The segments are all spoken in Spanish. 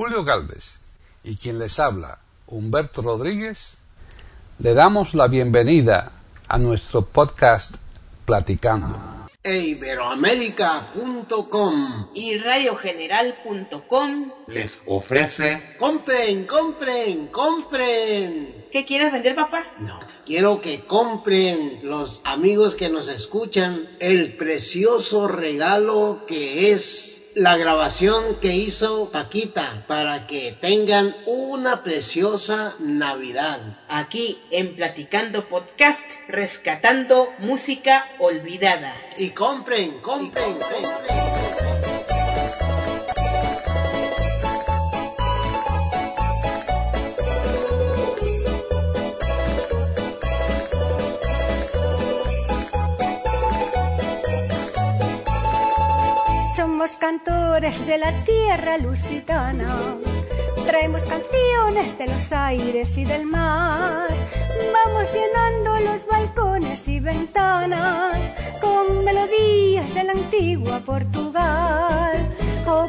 Julio Galvez y quien les habla, Humberto Rodríguez, le damos la bienvenida a nuestro podcast Platicando e iberoamérica.com y radiogeneral.com les ofrece compren, compren, compren. ¿Qué quieres vender, papá? No, quiero que compren los amigos que nos escuchan el precioso regalo que es la grabación que hizo Paquita para que tengan una preciosa Navidad. Aquí en Platicando Podcast, rescatando música olvidada. Y compren, compren, compren. Cantores de la tierra lusitana. Traemos canciones de los aires y del mar. Vamos llenando los balcones y ventanas con melodías de la antigua Portugal. Oh,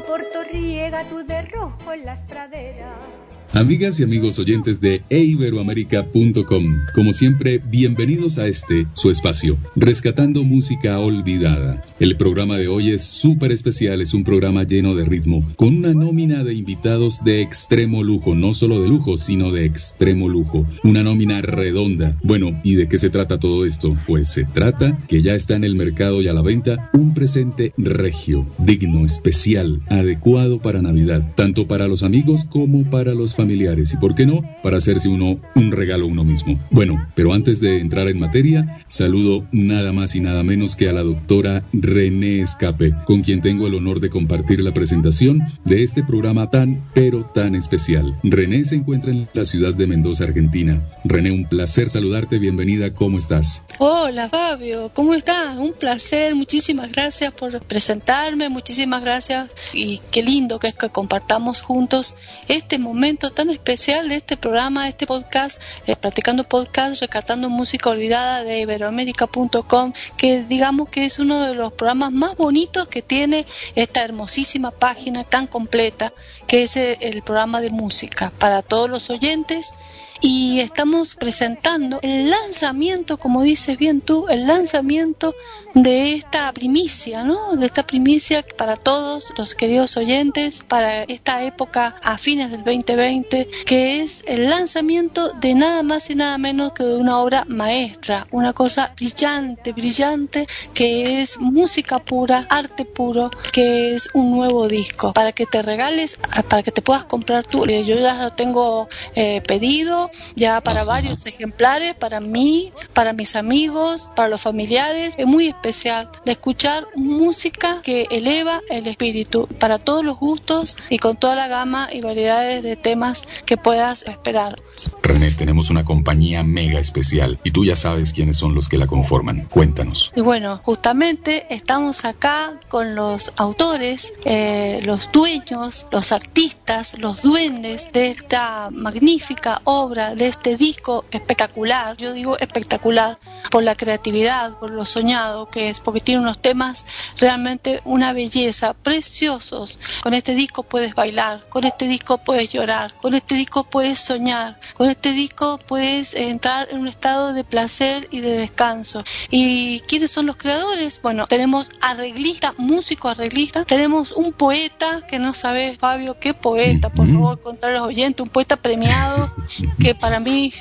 Riega tu de rojo en las praderas. Amigas y amigos oyentes de eiberoamerica.com, como siempre, bienvenidos a este, su espacio, Rescatando Música Olvidada. El programa de hoy es súper especial, es un programa lleno de ritmo, con una nómina de invitados de extremo lujo, no solo de lujo, sino de extremo lujo. Una nómina redonda. Bueno, ¿y de qué se trata todo esto? Pues se trata que ya está en el mercado y a la venta un presente regio, digno, especial, adecuado para Navidad, tanto para los amigos como para los familiares y, ¿por qué no?, para hacerse uno un regalo uno mismo. Bueno, pero antes de entrar en materia, saludo nada más y nada menos que a la doctora René Escape, con quien tengo el honor de compartir la presentación de este programa tan, pero tan especial. René se encuentra en la ciudad de Mendoza, Argentina. René, un placer saludarte, bienvenida, ¿cómo estás? Hola Fabio, ¿cómo estás? Un placer, muchísimas gracias por presentarme, muchísimas gracias y qué lindo que es que compartamos juntos este momento tan especial de este programa, este podcast, eh, Practicando Podcast, Rescatando Música Olvidada de Iberoamérica.com, que digamos que es uno de los programas más bonitos que tiene esta hermosísima página tan completa, que es el programa de música. Para todos los oyentes y estamos presentando el lanzamiento, como dices bien tú, el lanzamiento de esta primicia, ¿no? De esta primicia para todos los queridos oyentes para esta época a fines del 2020, que es el lanzamiento de nada más y nada menos que de una obra maestra, una cosa brillante, brillante, que es música pura, arte puro, que es un nuevo disco, para que te regales, para que te puedas comprar tú. Yo ya lo tengo eh, pedido, ya para varios ejemplares, para mí, para mis amigos, para los familiares. Es muy especial de escuchar música que eleva el espíritu para todos los gustos y con toda la gama y variedades de temas que puedas esperar. René, tenemos una compañía mega especial y tú ya sabes quiénes son los que la conforman. Cuéntanos. Y bueno, justamente estamos acá con los autores, eh, los dueños, los artistas, los duendes de esta magnífica obra, de este disco espectacular. Yo digo espectacular por la creatividad, por lo soñado que es, porque tiene unos temas realmente una belleza, preciosos. Con este disco puedes bailar, con este disco puedes llorar, con este disco puedes soñar, con este disco puedes entrar en un estado de placer y de descanso. ¿Y quiénes son los creadores? Bueno, tenemos arreglista, músico arreglista, tenemos un poeta que no sabes, Fabio, qué poeta, por favor, contar a los oyentes, un poeta premiado que para mí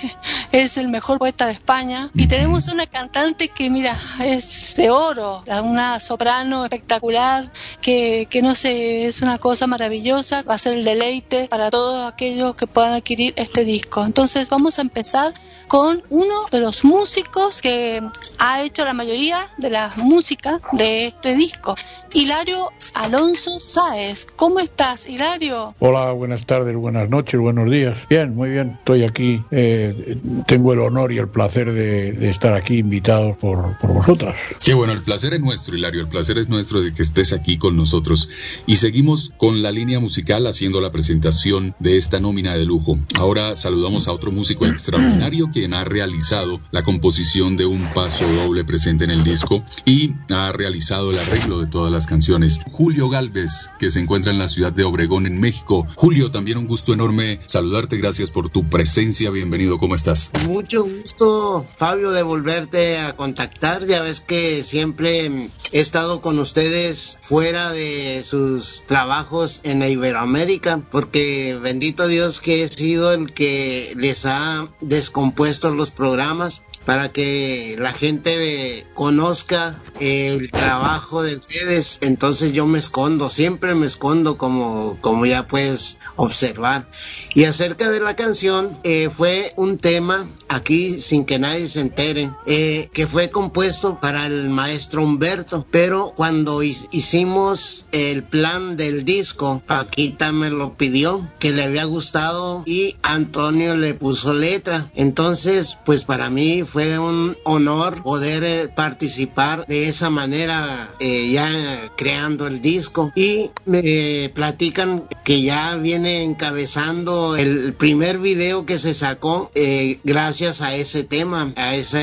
es el mejor poeta de España. Y tenemos una cantante que, mira, es de oro, una soprano espectacular, que, que no sé, es una cosa maravillosa, va a ser el deleite para todos aquellos que puedan adquirir este disco. Entonces vamos a empezar con uno de los músicos que ha hecho la mayoría de la música de este disco, Hilario Alonso Sáez. ¿Cómo estás, Hilario? Hola, buenas tardes, buenas noches, buenos días. Bien, muy bien, estoy aquí. Eh, tengo el honor y el placer de, estar aquí invitados por, por vosotras. Qué bueno, el placer es nuestro, Hilario, el placer es nuestro de que estés aquí con nosotros. Y seguimos con la línea musical haciendo la presentación de esta nómina de lujo. Ahora saludamos a otro músico extraordinario quien ha realizado la composición de un paso doble presente en el disco y ha realizado el arreglo de todas las canciones. Julio Galvez, que se encuentra en la ciudad de Obregón, en México. Julio, también un gusto enorme saludarte. Gracias por tu presencia. Bienvenido. ¿Cómo estás? Mucho gusto, Fabio, de volverte a contactar. Ya ves que siempre he estado con ustedes fuera de sus trabajos en Iberoamérica, porque bendito Dios que he sido el que les ha descompuesto los programas para que la gente conozca el trabajo de ustedes. Entonces yo me escondo, siempre me escondo como, como ya puedes observar. Y acerca de la canción, eh, fue un tema aquí sin que nadie se entere, eh, que fue compuesto para el maestro Humberto, pero cuando hicimos el plan del disco, Paquita me lo pidió, que le había gustado y Antonio le puso letra. Entonces, pues para mí fue un honor poder eh, participar de esa manera eh, ya creando el disco y me platican que ya viene encabezando el primer video que se sacó eh, gracias a ese tema, a esa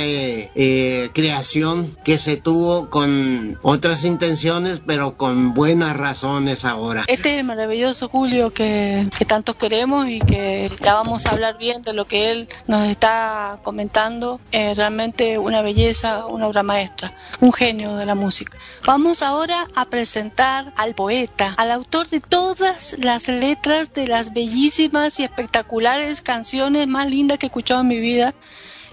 creación que se tuvo con otras intenciones pero con buenas razones ahora. Este maravilloso Julio que, que tanto queremos y que ya vamos a hablar bien de lo que él nos está comentando realmente una belleza, una obra maestra, un genio de la música. Vamos ahora a presentar al poeta, al autor de todas las letras de las bellísimas y espectaculares canciones más lindas que he escuchado en mi vida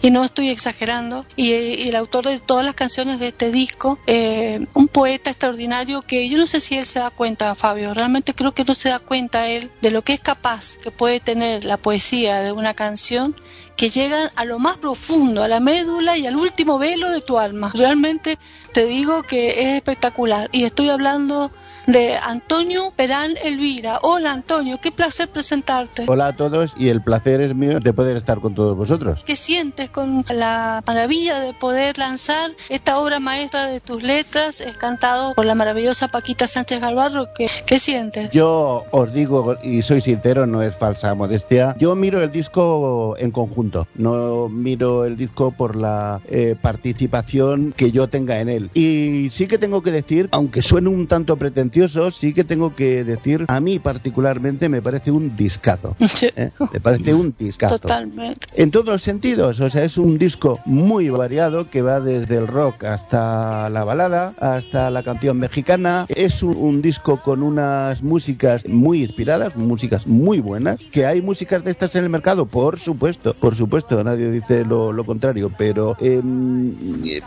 y no estoy exagerando, y, el autor de todas las canciones de este disco, eh, un poeta extraordinario que yo no sé si él se da cuenta, Fabio, realmente creo que no se da cuenta él de lo que es capaz que puede tener la poesía de una canción que llegan a lo más profundo, a la médula y al último velo de tu alma. Realmente te digo que es espectacular. Y estoy hablando de Antonio Perán Elvira. Hola Antonio, qué placer presentarte. Hola a todos y el placer es mío de poder estar con todos vosotros. ¿Qué sientes con la maravilla de poder lanzar esta obra maestra de tus letras, es cantado por la maravillosa Paquita Sánchez Galvarro? ¿Qué, ¿Qué sientes? Yo os digo, y soy sincero, no es falsa modestia, yo miro el disco en conjunto, no miro el disco por la eh, participación que yo tenga en él. Y sí que tengo que decir, aunque suene un tanto pretencioso, sí que tengo que decir, a mí particularmente me parece un discazo. ¿eh? Me parece un discazo. Totalmente. En todos los sentidos, o sea, es un disco muy variado que va desde el rock hasta la balada, hasta la canción mexicana. Es un, disco con unas músicas muy inspiradas, músicas muy buenas. Que hay músicas de estas en el mercado, por supuesto, por supuesto, nadie dice lo, contrario, pero em,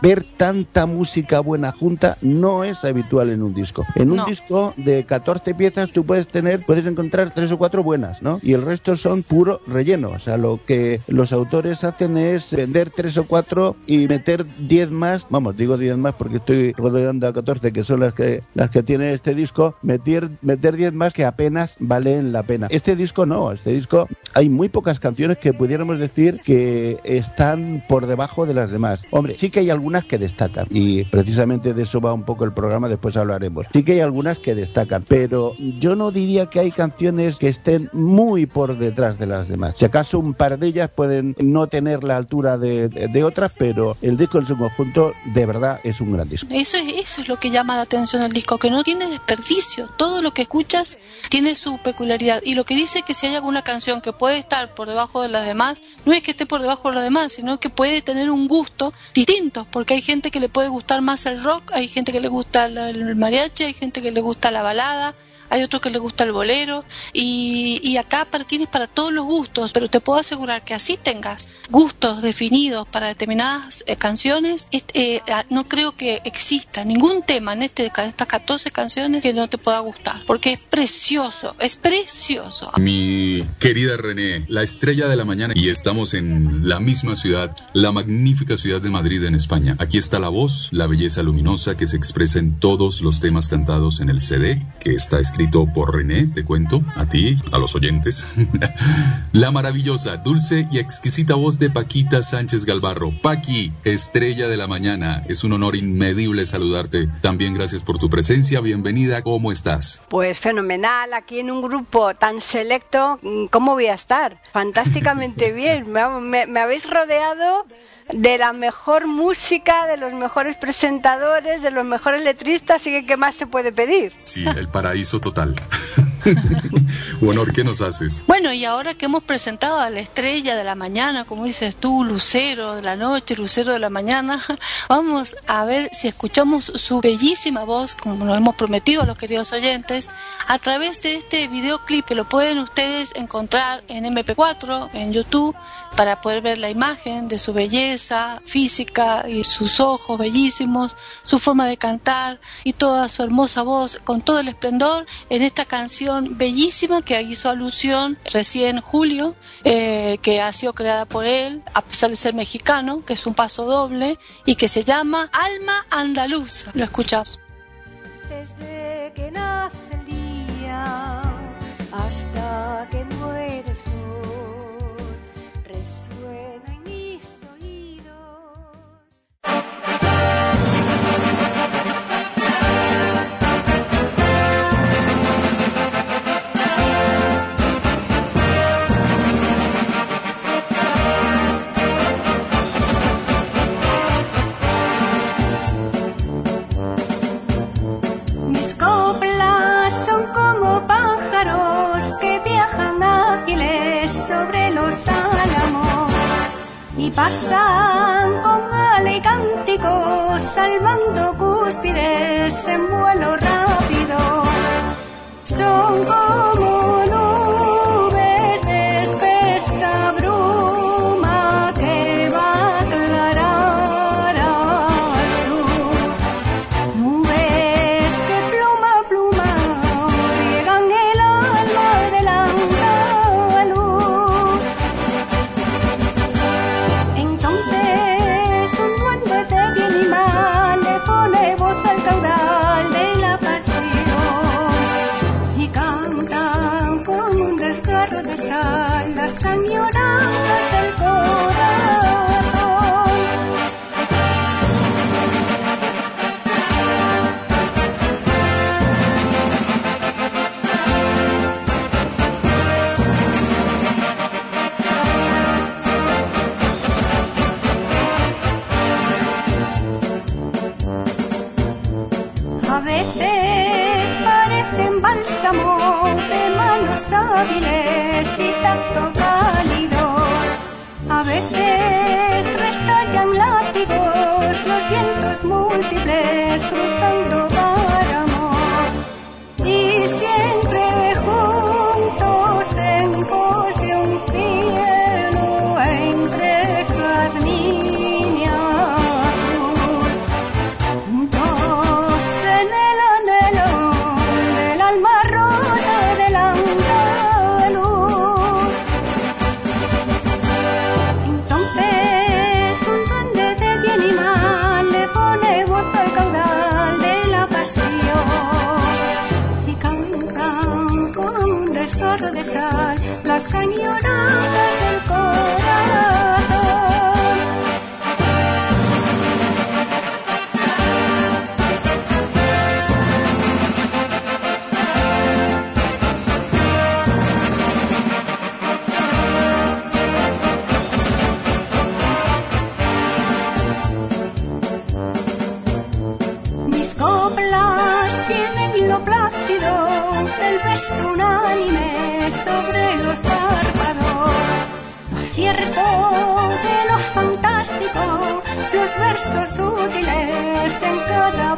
ver tanta música buena junta no es habitual en un disco. En un disco de 14 piezas tú puedes tener, puedes encontrar tres o cuatro buenas, ¿no? Y el resto son puro relleno. O sea, lo que los autores hacen es vender tres o cuatro y meter 10 más, vamos, digo 10 más porque estoy rodeando a 14 que son las que las que tiene este disco, meter meter 10 más que apenas valen la pena. Este disco no, este disco hay muy pocas canciones que pudiéramos decir que están por debajo de las demás. Hombre, sí que hay algunas que destacan y precisamente de eso va un poco el programa, después hablaremos. Sí que hay algunas que destacan, pero yo no diría que hay canciones que estén muy por detrás de las demás. Si acaso un par de ellas pueden no tener la altura de, de, otras, pero el disco en su conjunto de verdad es un gran disco. Eso es, eso es lo que llama la atención del disco, que no tiene desperdicio. Todo lo que escuchas tiene su peculiaridad. Y lo que dice que si hay alguna canción que puede estar por debajo de las demás, no es que esté por debajo de las demás, sino que puede tener un gusto distinto, porque hay gente que le puede gustar más el rock, hay gente que le gusta el mariachi, hay gente que le gusta la balada, hay otro que le gusta el bolero y, acá tienes para todos los gustos, pero te puedo asegurar que así tengas gustos definidos para determinadas eh, canciones, eh, ah, no creo que exista ningún tema en este, estas 14 canciones que no te pueda gustar, porque es precioso, es precioso. Mi querida René, la estrella de la mañana y estamos en la misma ciudad, la magnífica ciudad de Madrid en España. Aquí está la voz, la belleza luminosa que se expresa en todos los temas cantados en el CD que está escrito escrito por René, te cuento, a ti, a los oyentes. la maravillosa, dulce y exquisita voz de Paquita Sánchez Galvarro. Paqui, estrella de la mañana. Es un honor inmedible saludarte. También gracias por tu presencia. Bienvenida. ¿Cómo estás? Pues fenomenal. Aquí en un grupo tan selecto, ¿cómo voy a estar? Fantásticamente bien. Me, me habéis rodeado de la mejor música, de los mejores presentadores, de los mejores letristas, y que qué más se puede pedir. Sí, el paraíso total. honor, ¿qué nos haces? Bueno, y ahora que hemos presentado a la estrella de la mañana, como dices tú, lucero de la noche, lucero de la mañana, vamos a ver si escuchamos su bellísima voz, como nos hemos prometido a los queridos oyentes, a través de este videoclip que lo pueden ustedes encontrar en MP4, en YouTube, para poder ver la imagen de su belleza física y sus ojos bellísimos, su forma de cantar y toda su hermosa voz con todo el esplendor en esta canción bellísima que hizo alusión recién Julio, eh, que ha sido creada por él, a pesar de ser mexicano, que es un paso doble y que se llama Alma Andaluza. Lo escuchamos. Desde que nace el día hasta que muere el sol, resuena en mis oídos. Pasan con ale cánticos salvando cúspides en vuelo rápido. Son y tacto cálido. A veces restallan látigos los vientos múltiples cruzando versos útiles en cada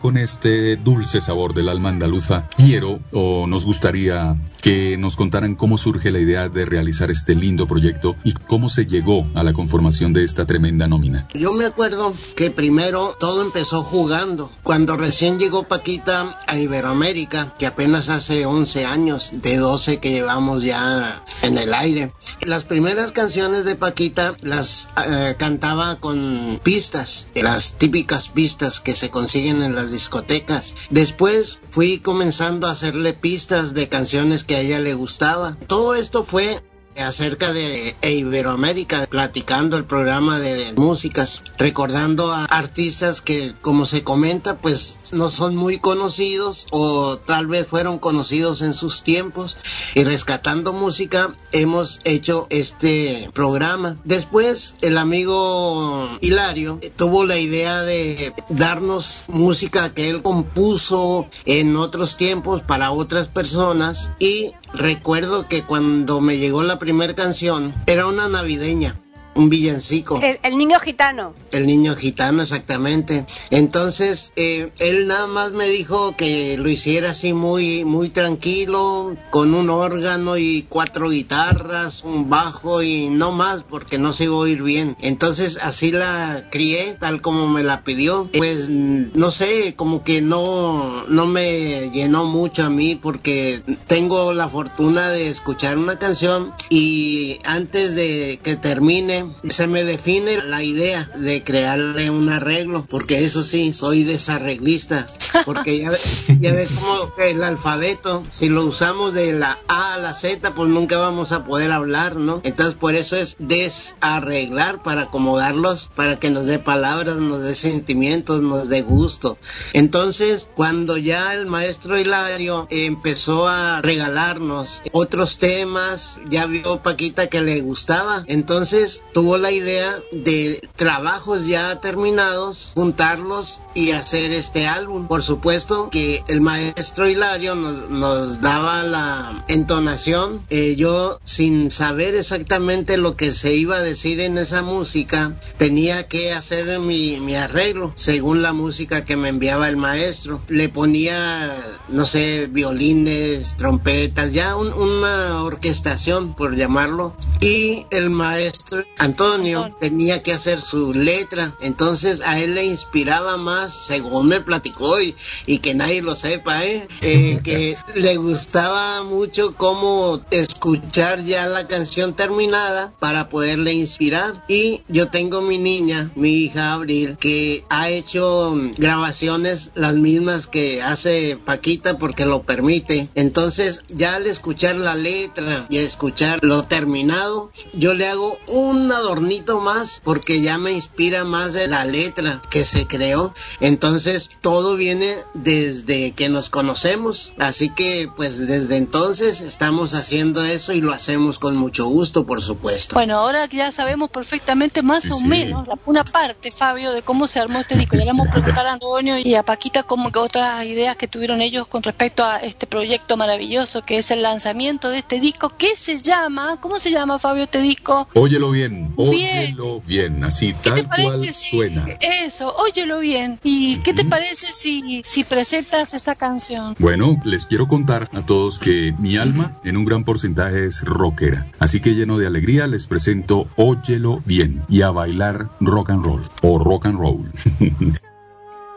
con este dulce sabor del alma andaluza, quiero o nos gustaría que nos contaran cómo surge la idea de realizar este lindo proyecto y cómo se llegó a la conformación de esta tremenda nómina. Yo me acuerdo que primero todo empezó jugando. Cuando recién llegó Paquita a Iberoamérica, que apenas hace 11 años, de 12 que llevamos ya en el aire. Las primeras canciones de Paquita las eh, cantaba con pistas, las típicas pistas que se consiguen en las discotecas. Después fui comenzando a hacerle pistas de canciones que a ella le gustaba. Todo esto fue acerca de Iberoamérica, platicando el programa de músicas, recordando a artistas que, como se comenta, pues no son muy conocidos o tal vez fueron conocidos en sus tiempos y rescatando música hemos hecho este programa. Después el amigo Hilario tuvo la idea de darnos música que él compuso en otros tiempos para otras personas y recuerdo que cuando me llegó la primera canción era una navideña. Un villancico. El, el niño gitano. El niño gitano, exactamente. Entonces, eh, él nada más me dijo que lo hiciera así muy, muy tranquilo, con un órgano y cuatro guitarras, un bajo y no más, porque no se iba a oír bien. Entonces, así la crié, tal como me la pidió. Pues, no sé, como que no, no me llenó mucho a mí, porque tengo la fortuna de escuchar una canción y antes de que termine, se me define la idea de crearle un arreglo, porque eso sí, soy desarreglista, porque ya, ya ves como el alfabeto, si lo usamos de la A a la Z, pues nunca vamos a poder hablar, ¿no? Entonces por eso es desarreglar, para acomodarlos, para que nos dé palabras, nos dé sentimientos, nos dé gusto. Entonces, cuando ya el maestro Hilario empezó a regalarnos otros temas, ya vio Paquita que le gustaba, entonces tuvo la idea de trabajos ya terminados, juntarlos y hacer este álbum. Por supuesto que el maestro Hilario nos, daba la entonación. Eh, yo, sin saber exactamente lo que se iba a decir en esa música, tenía que hacer mi, mi arreglo según la música que me enviaba el maestro. Le ponía, no sé, violines, trompetas, ya un- una orquestación, por llamarlo. Y el maestro Antonio tenía que hacer su letra. Entonces a él le inspiraba más, según me platicó, y, y que nadie lo sepa, ¿eh? Eh, que le gustaba mucho cómo escuchar ya la canción terminada para poderle inspirar. Y yo tengo mi niña, mi hija Abril, que ha hecho grabaciones las mismas que hace Paquita porque lo permite. Entonces ya al escuchar la letra y escuchar lo terminado, yo le hago un adornito más porque ya me inspira más de la letra que se creó. Entonces todo viene desde que nos conocemos. Así que pues desde entonces estamos haciendo eso y lo hacemos con mucho gusto, por supuesto. Bueno, ahora que ya sabemos perfectamente más Sí, o sí. menos la, una parte, Fabio, de cómo se armó este disco. Ya le vamos a preguntar a Antonio y a Paquita como que otras ideas que tuvieron ellos con respecto a este proyecto maravilloso que es el lanzamiento de este disco. ¿Qué se llama? ¿Cómo se llama, Fabio, este disco? Óyelo bien, Bien. óyelo bien, así ¿Qué te tal cual parece si suena. eso? Óyelo bien. ¿Y qué te parece si, si presentas esa canción? Bueno, les quiero contar a todos que mi alma en un gran porcentaje es rockera. Así que lleno de alegría les presento Óyelo bien y a bailar rock and roll o rock and roll.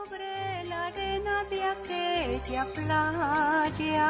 sobre la arena de aquella playa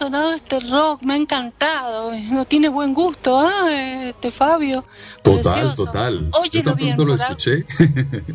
sonado este rock, me ha encantado. No tiene buen gusto, ¿ah? Este Fabio. Total, Precioso. total. Yo Óyelo tan bien. lo por algo- escuché.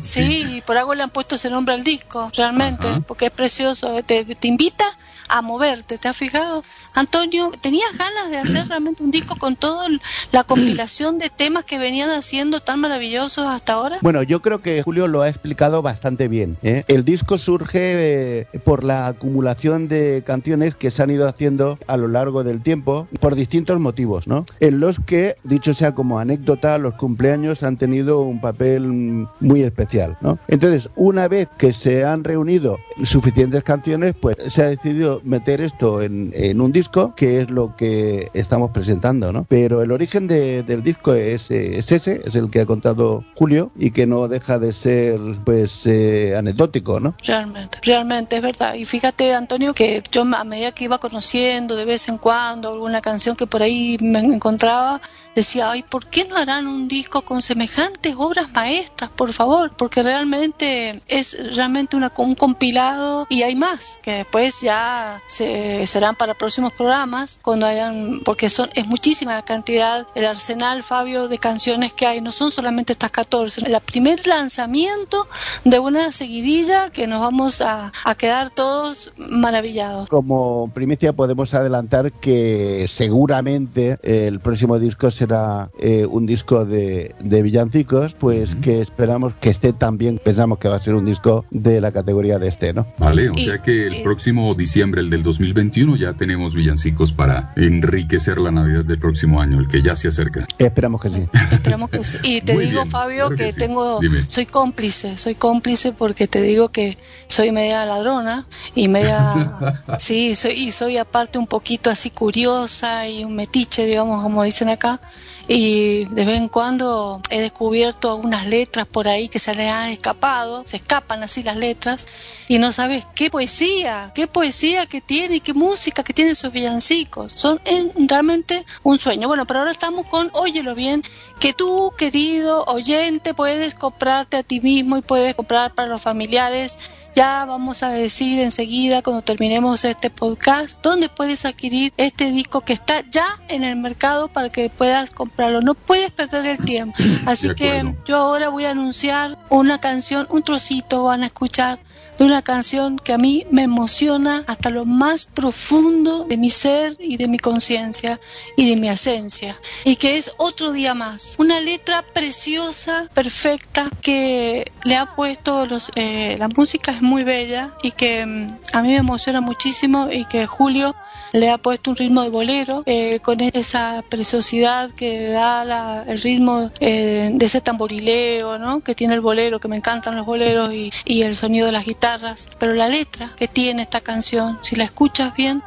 Sí, por algo le han puesto ese nombre al disco, realmente, Ajá. porque es precioso. Te, te invita a moverte, ¿te has fijado? Antonio, ¿tenías ganas de hacer realmente un disco con toda la compilación de temas que venían haciendo tan maravillosos hasta ahora? Bueno, yo creo que Julio lo ha explicado bastante bien. ¿eh? El disco surge eh, por la acumulación de canciones que se han ido haciendo a lo largo del tiempo por distintos motivos, ¿no? En los que, dicho sea como anécdota, los cumpleaños han tenido un papel muy especial, ¿no? Entonces, una vez que se han reunido suficientes canciones, pues se ha decidido meter esto en, en un disco, que es lo que estamos presentando, ¿no? Pero el origen de- del disco es, es ese, es el que ha contado Julio y que no deja de ser, pues, eh, anecdótico, ¿no? Realmente, realmente es verdad. Y fíjate, Antonio, que yo a medida que iba conociendo de vez en cuando alguna canción que por ahí me encontraba, decía, ay, ¿por qué no harán un disco con semejantes obras maestras, por favor? Porque realmente es realmente una, un compilado y hay más, que después ya se, serán para próximos programas, cuando hayan, porque son es muchísima la cantidad, el arsenal, Fabio, de canciones que hay, no son solamente estas 14. El primer lanzamiento de una seguidilla que nos vamos a, a quedar todos maravillados. Como primicia podemos adelantar que seguramente el próximo disco será eh, un disco de, de villancicos, pues que esperamos que esté también, pensamos que va a ser un disco de la categoría de este, ¿no? Vale, o Y- sea que el y- próximo diciembre, el del 2021, ya tenemos villancicos para enriquecer la Navidad del próximo año, el que ya se acerca. Esperamos que sí. Esperamos que sí. Y te Muy digo, bien, Fabio, claro que que sí. tengo, Dime. soy cómplice, soy cómplice porque te digo que soy media ladrona y media, sí, soy, y soy aparte un poquito así curiosa y un metiche, digamos, como dicen acá. Y de vez en cuando he descubierto algunas letras por ahí que se le han escapado, se escapan así las letras, y no sabes qué poesía, qué poesía que tiene y qué música que tienen esos villancicos. Son en- realmente un sueño. Bueno, pero ahora estamos con Óyelo bien, que tú, querido oyente, puedes comprarte a ti mismo y puedes comprar para los familiares. Ya vamos a decir enseguida, cuando terminemos este podcast, dónde puedes adquirir este disco que está ya en el mercado para que puedas comprarlo. No puedes perder el tiempo. Así que yo ahora voy a anunciar una canción, un trocito van a escuchar de una canción que a mí me emociona hasta lo más profundo de mi ser y de mi conciencia y de mi esencia, y que es Otro Día Más. Una letra preciosa, perfecta, que le ha puesto los... Eh, la música es muy bella y que mm, a mí me emociona muchísimo y que Julio le ha puesto un ritmo de bolero eh, con esa preciosidad que da el ritmo eh, de ese tamborileo ¿no? que tiene el bolero, que me encantan los boleros y, y el sonido de las guitarras, pero la letra que tiene esta canción, si la escuchas bien,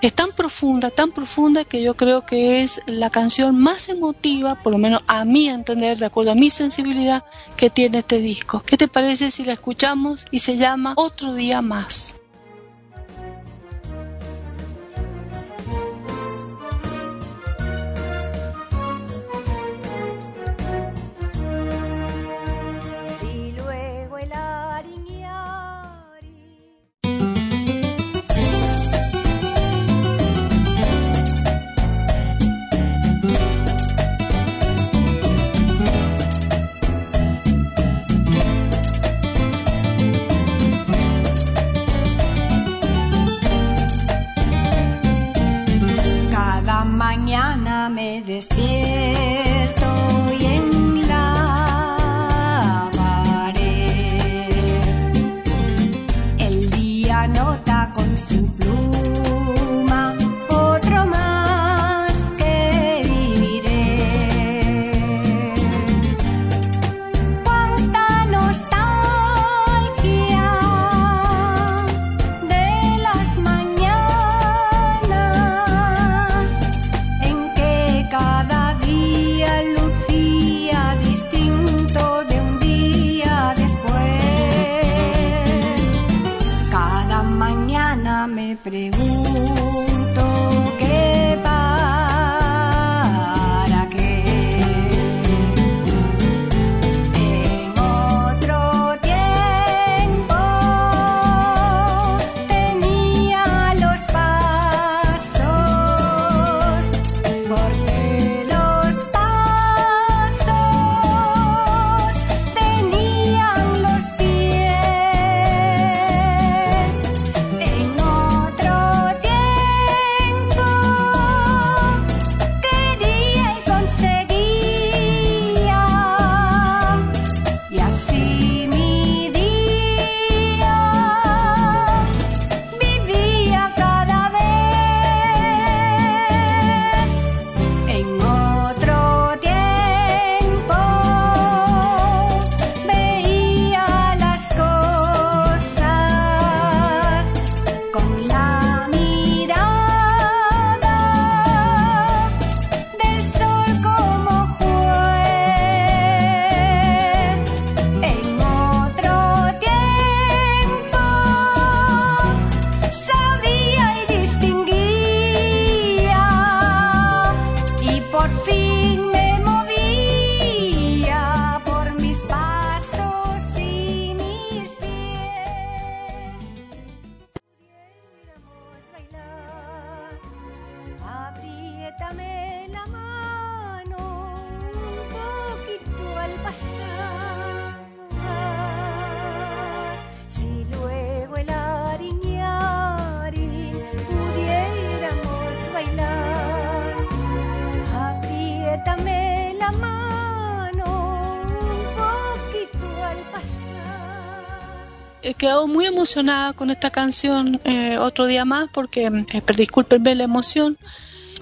es tan profunda, tan profunda que yo creo que es la canción más emotiva, por lo menos a mi entender, de acuerdo a mi sensibilidad, que tiene este disco. ¿Qué te parece si la escuchamos y se llama Otro día más? Emocionada con esta canción eh, otro día más porque, eh, discúlpenme la emoción,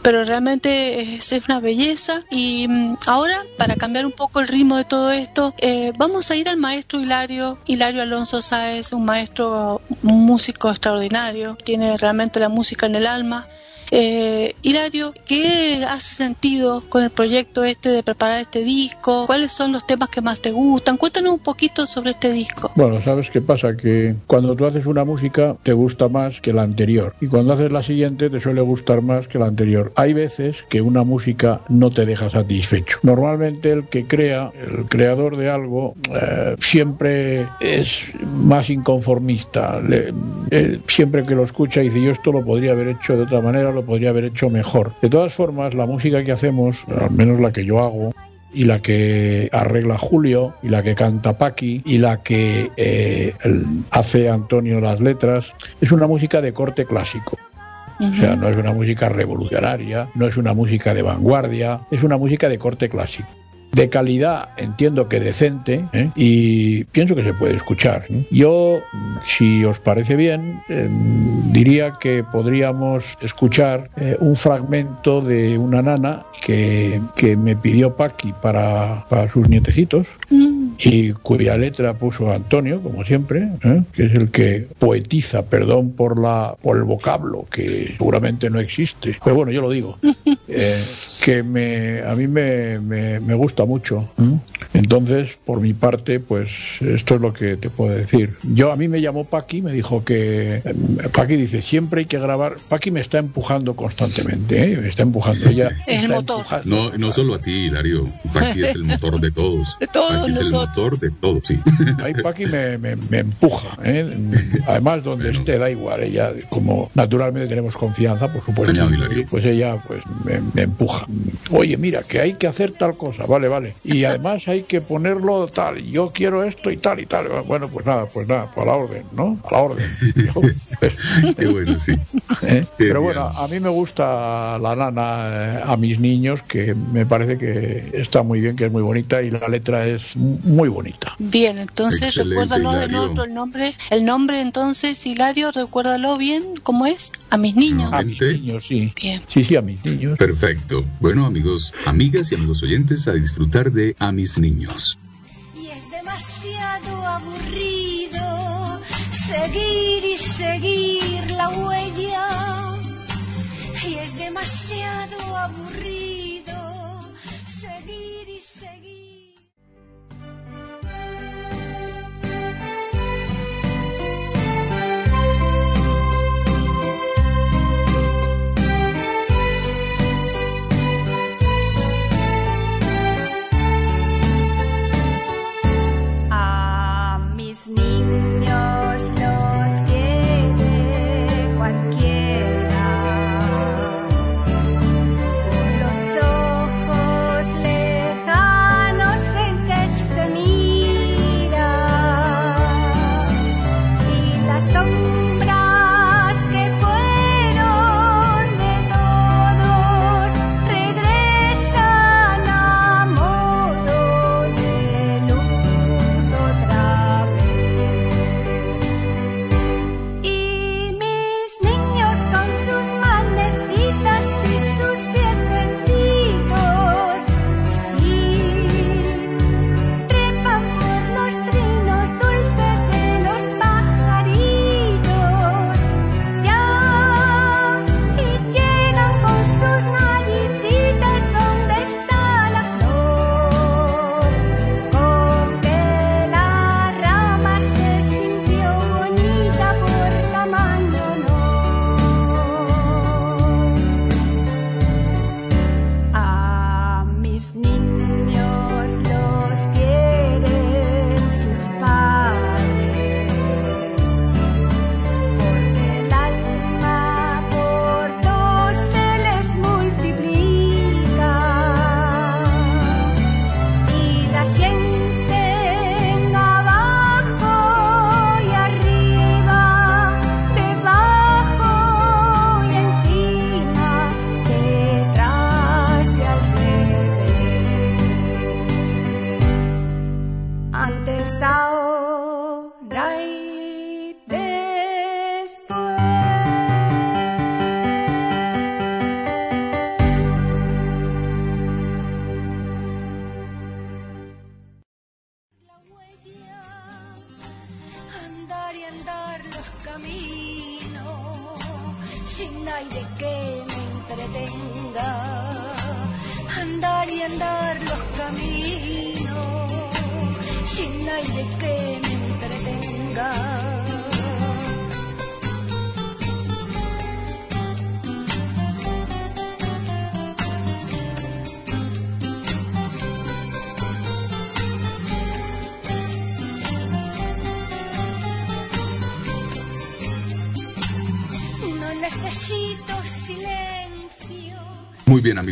pero realmente es, es una belleza. Y mm, ahora, para cambiar un poco el ritmo de todo esto, eh, vamos a ir al maestro Hilario, Hilario Alonso Sáez, un maestro, un músico extraordinario, tiene realmente la música en el alma. Eh, Hilario, ¿qué has sentido con el proyecto este de preparar este disco? ¿Cuáles son los temas que más te gustan? Cuéntanos un poquito sobre este disco. Bueno, ¿sabes qué pasa? Que cuando tú haces una música te gusta más que la anterior y cuando haces la siguiente te suele gustar más que la anterior. Hay veces que una música no te deja satisfecho. Normalmente el que crea, el creador de algo, eh, siempre es más inconformista. Le- eh, siempre que lo escucha dice yo esto lo podría haber hecho de otra manera, lo podría haber hecho mejor. De todas formas, la música que hacemos, al menos la que yo hago, y la que arregla Julio y la que canta Paqui y la que eh, hace Antonio las letras. Es una música de corte clásico. O sea, no es una música revolucionaria, no es una música de vanguardia, es una música de corte clásico de calidad, entiendo que decente, ¿eh? y pienso que se puede escuchar. Yo, si os parece bien, em, diría que podríamos escuchar eh, un fragmento de una nana que, que me pidió Paqui para, para sus nietecitos. Mm y cuya letra puso Antonio, como siempre, ¿eh? que es el que poetiza, perdón por la por el vocablo, que seguramente no existe, pero bueno, yo lo digo, eh, que me, a mí me, me, gusta mucho. Entonces, por mi parte, pues esto es lo que te puedo decir. Yo a mí me llamó Paqui, me dijo que Paqui dice siempre hay que grabar. Paqui me está empujando constantemente, ¿eh? me está empujando. Ella es el motor. No, no solo a ti, Hilario. Paqui es el motor de todos. De todos nosotros de todo, sí. Ahí Paqui me, me, empuja. ¿eh? Además, donde esté, da igual. Ella, como naturalmente tenemos confianza, por supuesto, pues ella pues me, empuja. Oye, mira, que hay que hacer tal cosa, vale, vale. Y además hay que ponerlo tal. Yo quiero esto y tal y tal. Bueno, pues nada, pues nada, pues a la orden, ¿no? A la orden. Qué bueno, sí. ¿Eh? Pero bueno, a mí me gusta la nana eh, a mis niños, que me parece que está muy bien, que es muy bonita y la letra es muy bonita. Bien, entonces recuérdalo de nuevo el nombre. El nombre entonces, Hilario, recuérdalo bien, ¿cómo es? A mis niños. A mis niños, sí. Sí, sí, a mis niños. Perfecto. Bueno, amigos, amigas y amigos oyentes, a disfrutar de A mis niños. Y es demasiado aburrido seguir y seguir la huella. Y es demasiado aburrido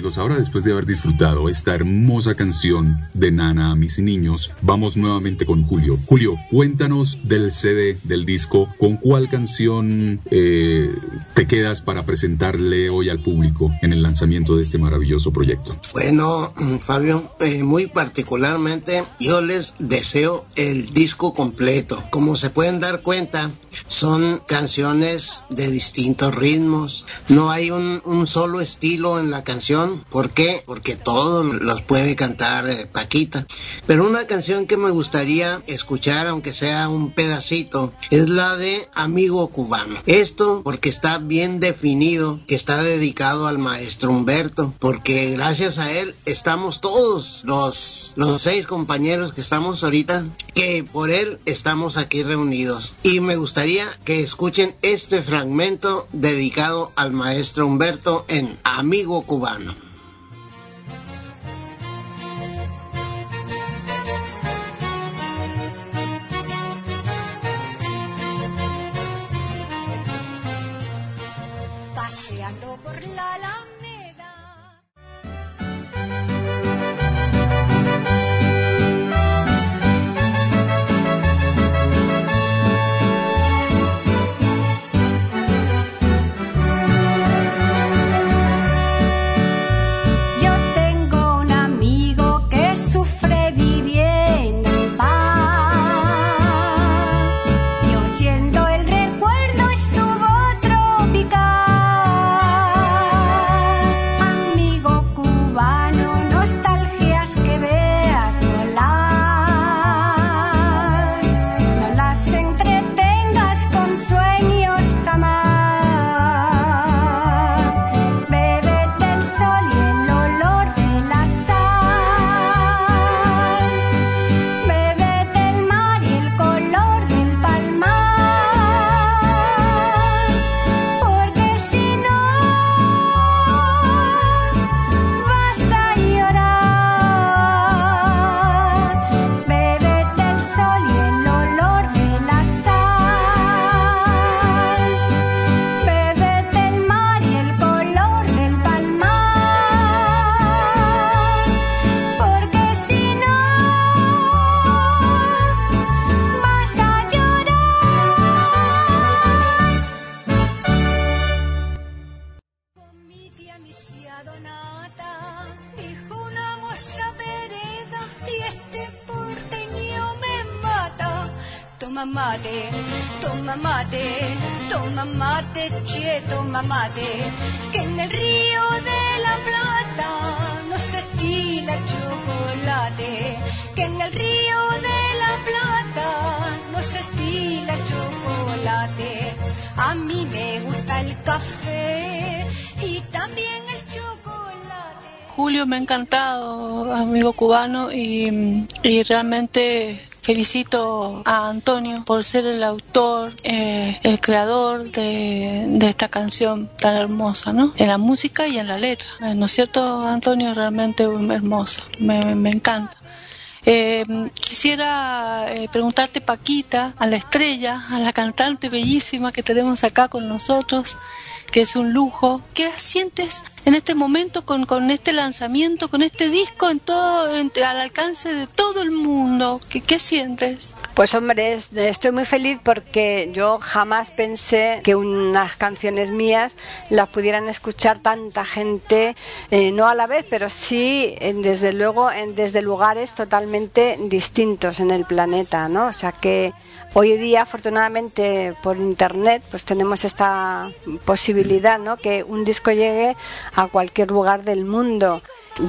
ahora después de haber disfrutado esta hermosa canción de Nana mis niños, vamos nuevamente con Julio. Julio, cuéntanos del CD, del disco, ¿con cuál canción eh, te quedas para presentarle hoy al público en el lanzamiento de este maravilloso proyecto? Bueno, mm, Fabio, eh, muy particularmente yo les deseo el disco completo. Como se pueden dar cuenta, son canciones de distintos ritmos. No hay un solo estilo en la canción. ¿Por qué? Porque todos los puede cantar eh, Paquita. Pero una canción que me gustaría escuchar, aunque sea un pedacito, es la de Amigo Cubano. Esto porque está bien definido que está dedicado al maestro Humberto, porque gracias a él estamos todos los, los seis compañeros que estamos ahorita, que por él estamos aquí reunidos. Y me gustaría que escuchen este fragmento dedicado al maestro Humberto en Amigo Cubano. Y, realmente felicito a Antonio por ser el autor, eh, el creador de, esta canción tan hermosa, ¿no? En la música y en la letra. Eh, ¿No es cierto, Antonio? Realmente hermosa, me, encanta. Eh, quisiera preguntarte, Paquita, a la estrella, a la cantante bellísima que tenemos acá con nosotros, que es un lujo. ¿Qué sientes en este momento con, con este lanzamiento, con este disco en todo, al alcance de todo el mundo? ¿Qué, qué sientes? Pues hombre, es- estoy muy feliz porque yo jamás pensé que unas canciones mías las pudieran escuchar tanta gente, eh, no a la vez, pero sí, en- desde luego, desde lugares totalmente distintos en el planeta, ¿no? O sea que hoy día, afortunadamente, por internet, pues tenemos esta posibilidad, ¿no? Que un disco llegue a cualquier lugar del mundo.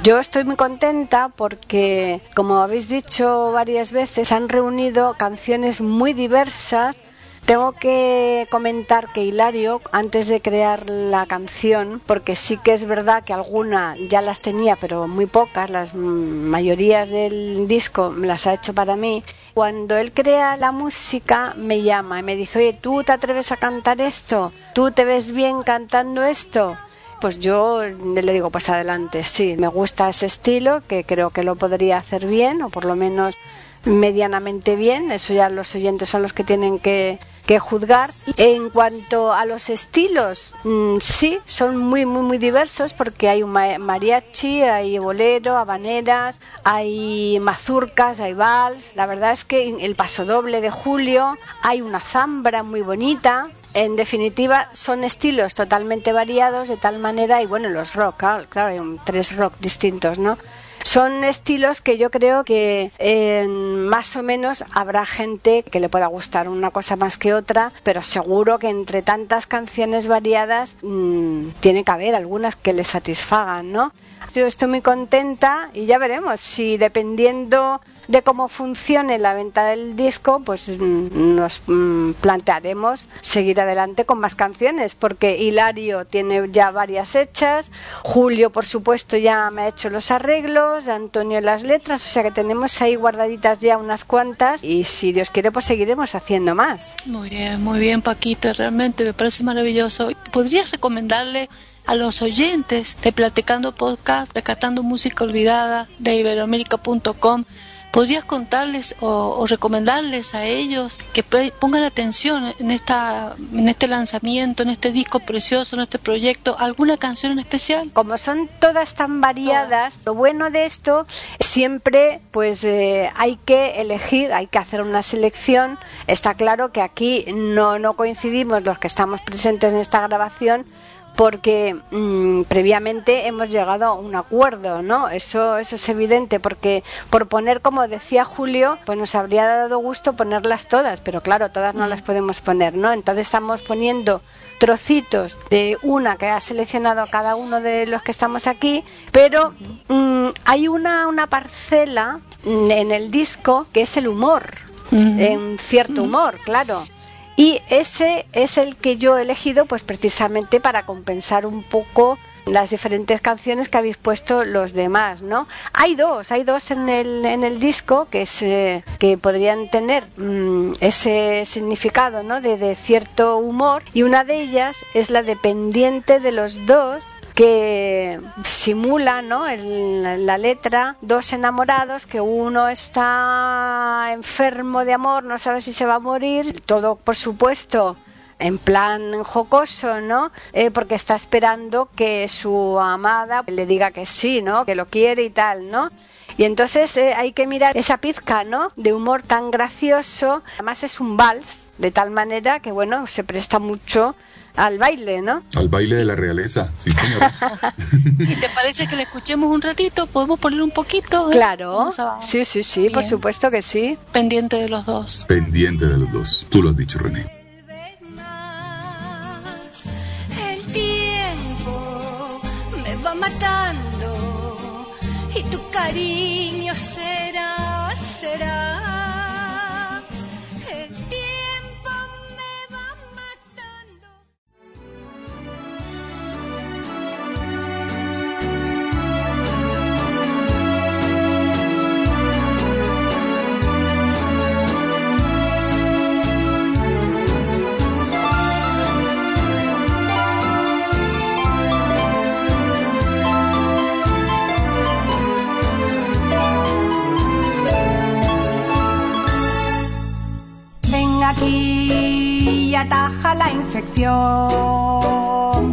Yo estoy muy contenta porque, como habéis dicho varias veces, han reunido canciones muy diversas. Tengo que comentar que Hilario, antes de crear la canción, porque sí que es verdad que alguna ya las tenía, pero muy pocas, las mayorías del disco las ha hecho para mí. Cuando él crea la música, me llama y me dice, oye, ¿tú te atreves a cantar esto? ¿Tú te ves bien cantando esto? Pues yo le digo, pues adelante, sí, me gusta ese estilo, que creo que lo podría hacer bien, o por lo menos medianamente bien, eso ya los oyentes son los que tienen que, que juzgar. En cuanto a los estilos, mm, sí, son muy, muy, muy diversos porque hay un mariachi, hay bolero, habaneras, hay mazurcas, hay vals. La verdad es que en el pasodoble de Julio hay una zambra muy bonita. En definitiva, son estilos totalmente variados de tal manera, y bueno, los rock, claro, hay tres rock distintos, ¿no? Son estilos que yo creo que más o menos habrá gente que le pueda gustar una cosa más que otra, pero seguro que entre tantas canciones variadas mmm, tiene que haber algunas que le satisfagan, ¿no? Yo estoy muy contenta y ya veremos si dependiendo de cómo funcione la venta del disco, pues mm, nos mm, plantearemos seguir adelante con más canciones, porque Hilario tiene ya varias hechas, Julio, por supuesto, ya me ha hecho los arreglos, Antonio las letras, o sea que tenemos ahí guardaditas ya unas cuantas y si Dios quiere, pues seguiremos haciendo más. Muy bien, muy bien, Paquita, realmente me parece maravilloso. ¿Podrías recomendarle a los oyentes de Platicando Podcast, Recatando Música Olvidada de Iberoamérica.com ¿Podrías contarles o, recomendarles a ellos que pongan atención en, esta, en este lanzamiento, en este disco precioso, en este proyecto, alguna canción en especial? Como son todas tan variadas, lo bueno de esto siempre pues eh, hay que elegir, hay que hacer una selección. Está claro que aquí no, no coincidimos los que estamos presentes en esta grabación porque mm, previamente hemos llegado a un acuerdo, ¿no? Eso, eso es evidente, porque por poner, como decía Julio, pues nos habría dado gusto ponerlas todas, pero claro, todas no las podemos poner, ¿no? Entonces estamos poniendo trocitos de una que ha seleccionado cada uno de los que estamos aquí, pero mm, hay una, una parcela en el disco que es el humor, en cierto humor, claro. Y ese es el que yo he elegido pues precisamente para compensar un poco las diferentes canciones que habéis puesto los demás, ¿no? Hay dos, hay dos en el, en el disco que, es, que podrían tener mm, ese significado, ¿no? De, de cierto humor y una de ellas es la dependiente de los dos que simula ¿no? en la letra dos enamorados que uno está enfermo de amor, no sabe si se va a morir, todo por supuesto en plan jocoso, ¿no? Eh, porque está esperando que su amada le diga que sí, ¿no? Que lo quiere y tal, ¿no? Y entonces eh, hay que mirar esa pizca, ¿no? De humor tan gracioso. Además es un vals, de tal manera que, bueno, se presta mucho al baile, ¿no? Al baile de la realeza, sí, señora. ¿Y te parece que le escuchemos un ratito? ¿Podemos poner un poquito? Claro. Sí, sí, sí, por supuesto que sí. Pendiente de los dos. Pendiente de los dos. Tú lo has dicho, René. El tiempo me va matando y tu cariño será, será ataja la infección,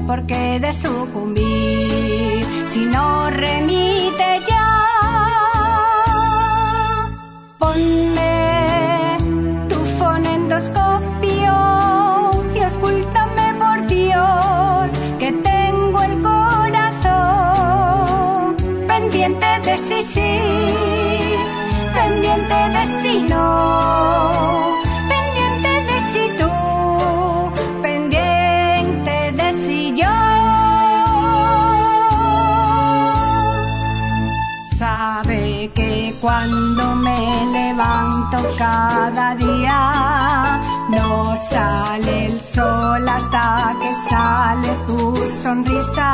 porque de sucumbir si no remite ya. Ponme cada día, no sale el sol hasta que sale tu sonrisa.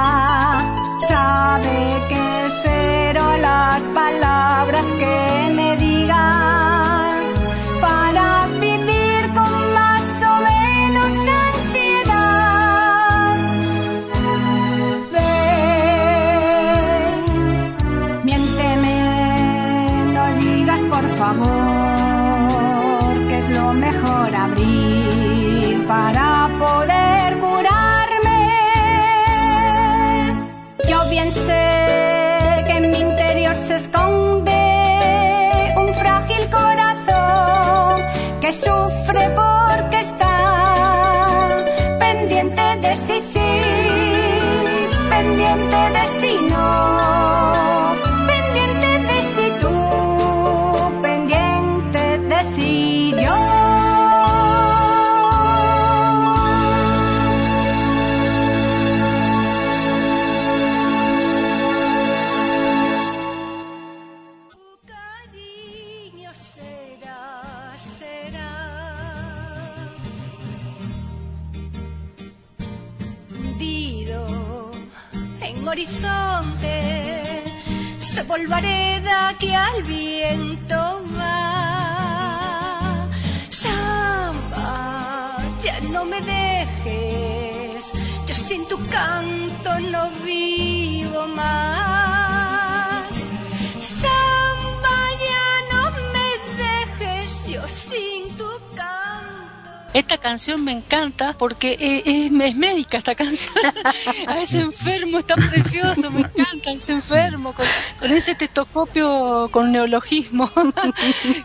Sabe que espero las palabras que me digas para vivir con más o menos por favor, que es lo mejor abrir que al viento va. Samba, ya no me dejes, yo sin tu canto no vivo más. Canción me encanta porque eh, es, médica esta canción. A ese enfermo está precioso, me encanta ese enfermo, con, ese tetoscopio con neologismo.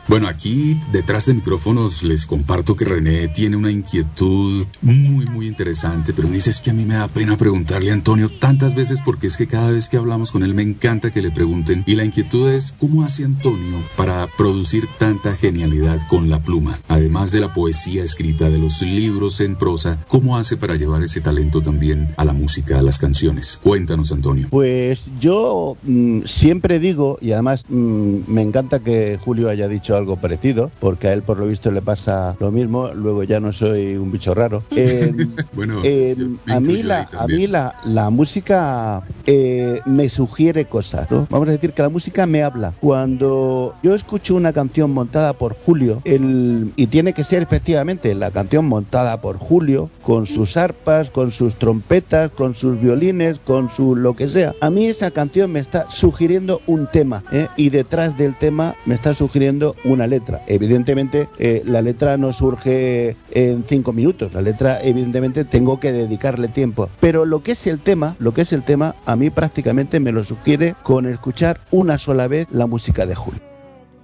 Bueno, aquí detrás de micrófonos les comparto que René tiene una inquietud muy, muy interesante, pero me dice es que a mí me da pena preguntarle a Antonio tantas veces porque es que cada vez que hablamos con él me encanta que le pregunten. Y la inquietud es, ¿cómo hace Antonio para producir tanta genialidad con la pluma? Además de la poesía escrita, de los libros en prosa, ¿cómo hace para llevar ese talento también a la música, a las canciones? Cuéntanos, Antonio. Pues yo mm, siempre digo, y además mm, me encanta que Julio haya dicho algo parecido, porque a él por lo visto le pasa lo mismo, luego ya no soy un bicho raro. bueno, a mí, la, a mí la, la música eh, me sugiere cosas, Vamos a decir que la música me habla. Cuando yo escucho una canción montada por Julio, el, y tiene que ser efectivamente la canción montada por Julio, con sus arpas, con sus trompetas, con sus violines, con su lo que sea. A mí esa canción me está sugiriendo un tema ¿eh? y detrás del tema me está sugiriendo una letra. Evidentemente eh, la letra no surge en cinco minutos, la letra evidentemente tengo que dedicarle tiempo. Pero lo que es el tema, lo que es el tema, a mí prácticamente me lo sugiere con escuchar una sola vez la música de Julio.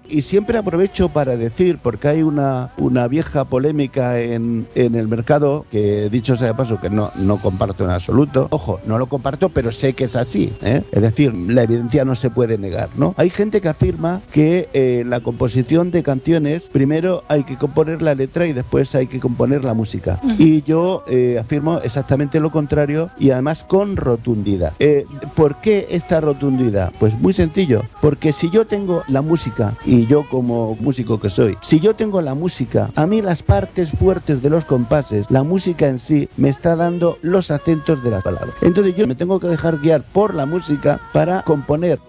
Y siempre aprovecho para decir, porque hay una, una vieja polémica en, en el mercado, que dicho sea de paso que no, no comparto en absoluto. Ojo, no lo comparto, pero sé que es así. ¿eh? Es decir, la evidencia no se puede negar. ¿no? Hay gente que afirma que eh, la composición de canciones, primero hay que componer la letra y después hay que componer la música. Y yo eh, afirmo exactamente lo contrario y además con rotundidad. ¿Por qué esta rotundidad? Pues muy sencillo, porque si yo tengo la música y y yo como músico que soy, si yo tengo la música, a mí las partes fuertes de los compases, la música en sí, me está dando los acentos de las palabras. Entonces yo me tengo que dejar guiar por la música para componer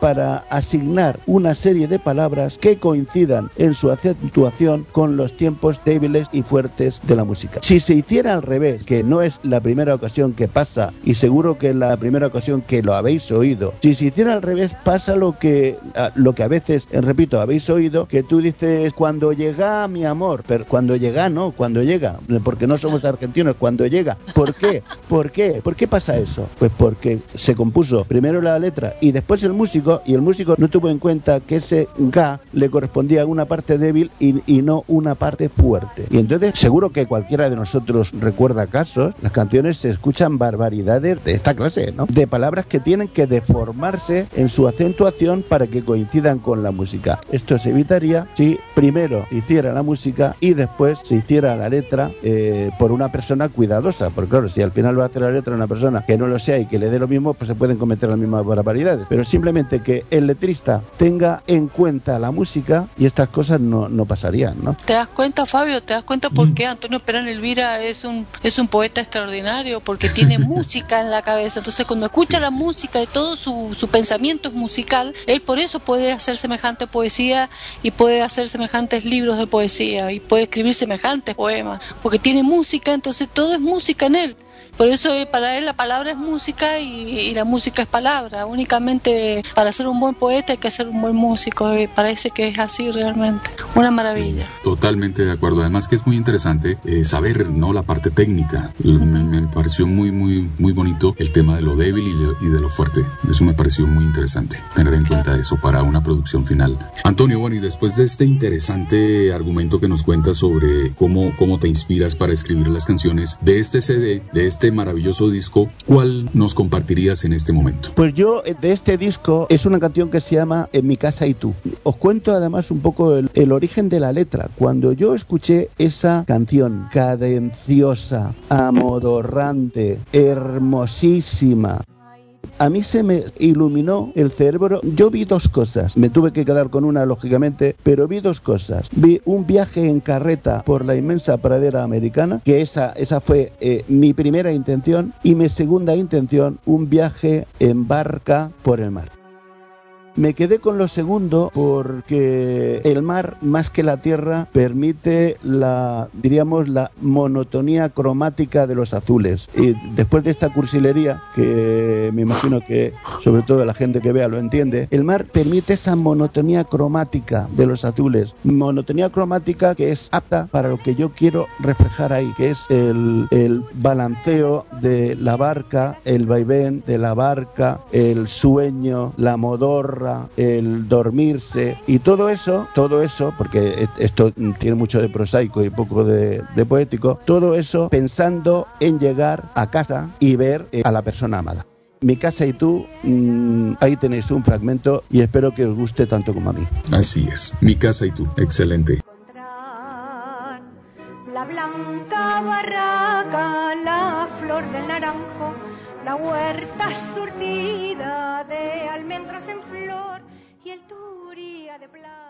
para asignar una serie de palabras que coincidan en su acentuación con los tiempos débiles y fuertes de la música. Si se hiciera al revés, que no es la primera ocasión que pasa y seguro que es la primera ocasión que lo habéis oído, si se hiciera al revés pasa lo que lo que a veces, repito, habéis oído que tú dices cuando llega mi amor, pero cuando llega no, cuando llega, porque no somos argentinos, cuando llega. ¿Por qué? ¿Por qué? ¿Por qué pasa eso? Pues porque se compuso primero la letra y después el músico y el músico no tuvo en cuenta que ese ga le correspondía a una parte débil y, y, no una parte fuerte. Y entonces seguro que cualquiera de nosotros recuerda casos, las canciones se escuchan barbaridades de esta clase, ¿no? De palabras que tienen que deformarse en su acentuación para que coincidan con la música. Esto se evitaría si primero hiciera la música y después se hiciera la letra eh, por una persona cuidadosa. Porque claro, si al final va a hacer la letra una persona que no lo sea y que le dé lo mismo, pues se pueden cometer las mismas barbaridades. Pero simplemente que el letrista tenga en cuenta la música y estas cosas no, no pasarían, ¿no? ¿Te das cuenta, Fabio? ¿Te das cuenta por mm. qué Antonio Perán Elvira es un, es un poeta extraordinario? Porque tiene música en la cabeza. Entonces, cuando escucha la música y todo su, su pensamiento es musical, él por eso puede hacer semejante poesía y puede hacer semejantes libros de poesía y puede escribir semejantes poemas, porque tiene música, entonces todo es música en él. Por eso eh, para él la palabra es música y, la música es palabra. Únicamente para ser un buen poeta hay que ser un buen músico. Y parece que es así realmente. Una maravilla. totalmente de acuerdo. Además que es muy interesante eh, saber no la parte técnica. Me, pareció muy muy muy bonito el tema de lo débil y de, lo fuerte. Eso me pareció muy interesante tener en cuenta eso para una producción final. Antonio, bueno, y después de este interesante argumento que nos cuentas sobre cómo, cómo te inspiras para escribir las canciones de este CD, de este este maravilloso disco, ¿cuál nos compartirías en este momento? Pues yo eh, de este disco es una canción que se llama En mi casa y tú. Os cuento además un poco el, el origen de la letra. Cuando yo escuché esa canción cadenciosa, amodorrante, hermosísima, a mí se me iluminó el cerebro. Yo vi dos cosas. Me tuve que quedar con una, lógicamente, pero vi dos cosas. Vi un viaje en carreta por la inmensa pradera americana, que esa, esa fue eh, mi primera intención, y mi segunda intención, un viaje en barca por el mar. Me quedé con lo segundo porque el mar, más que la tierra, permite la, diríamos, la monotonía cromática de los azules. Y después de esta cursilería, que me imagino que sobre todo la gente que vea lo entiende, el mar permite esa monotonía cromática de los azules. Monotonía cromática que es apta para lo que yo quiero reflejar ahí, que es el, balanceo de la barca, el vaivén de la barca, el sueño, la el dormirse y todo eso, todo eso, porque esto tiene mucho de prosaico y poco de, de poético, todo eso pensando en llegar a casa y ver eh, a la persona amada. Mi casa y tú, mmm, ahí tenéis un fragmento y espero que os guste tanto como a mí. Así es, mi casa y tú, excelente. La blanca barraca, la flor del naranjo, la huerta surtida de almendros en flor y el turía de plata.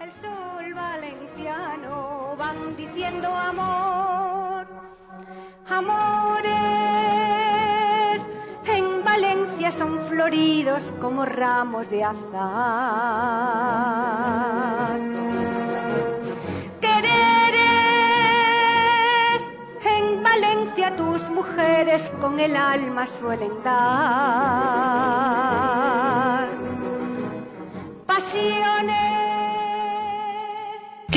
El sol valenciano van diciendo amor, amores. En Valencia son floridos como ramos de azar. Quereres en Valencia tus mujeres con el alma suelen dar pasiones.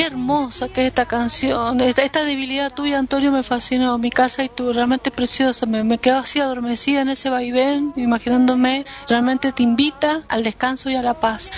Hermosa que es esta canción. Esta, esta debilidad tuya, Antonio, me fascinó. Mi casa y tú, realmente preciosa. Me, me quedo así adormecida en ese vaivén, imaginándome. Realmente te invita al descanso y a la paz.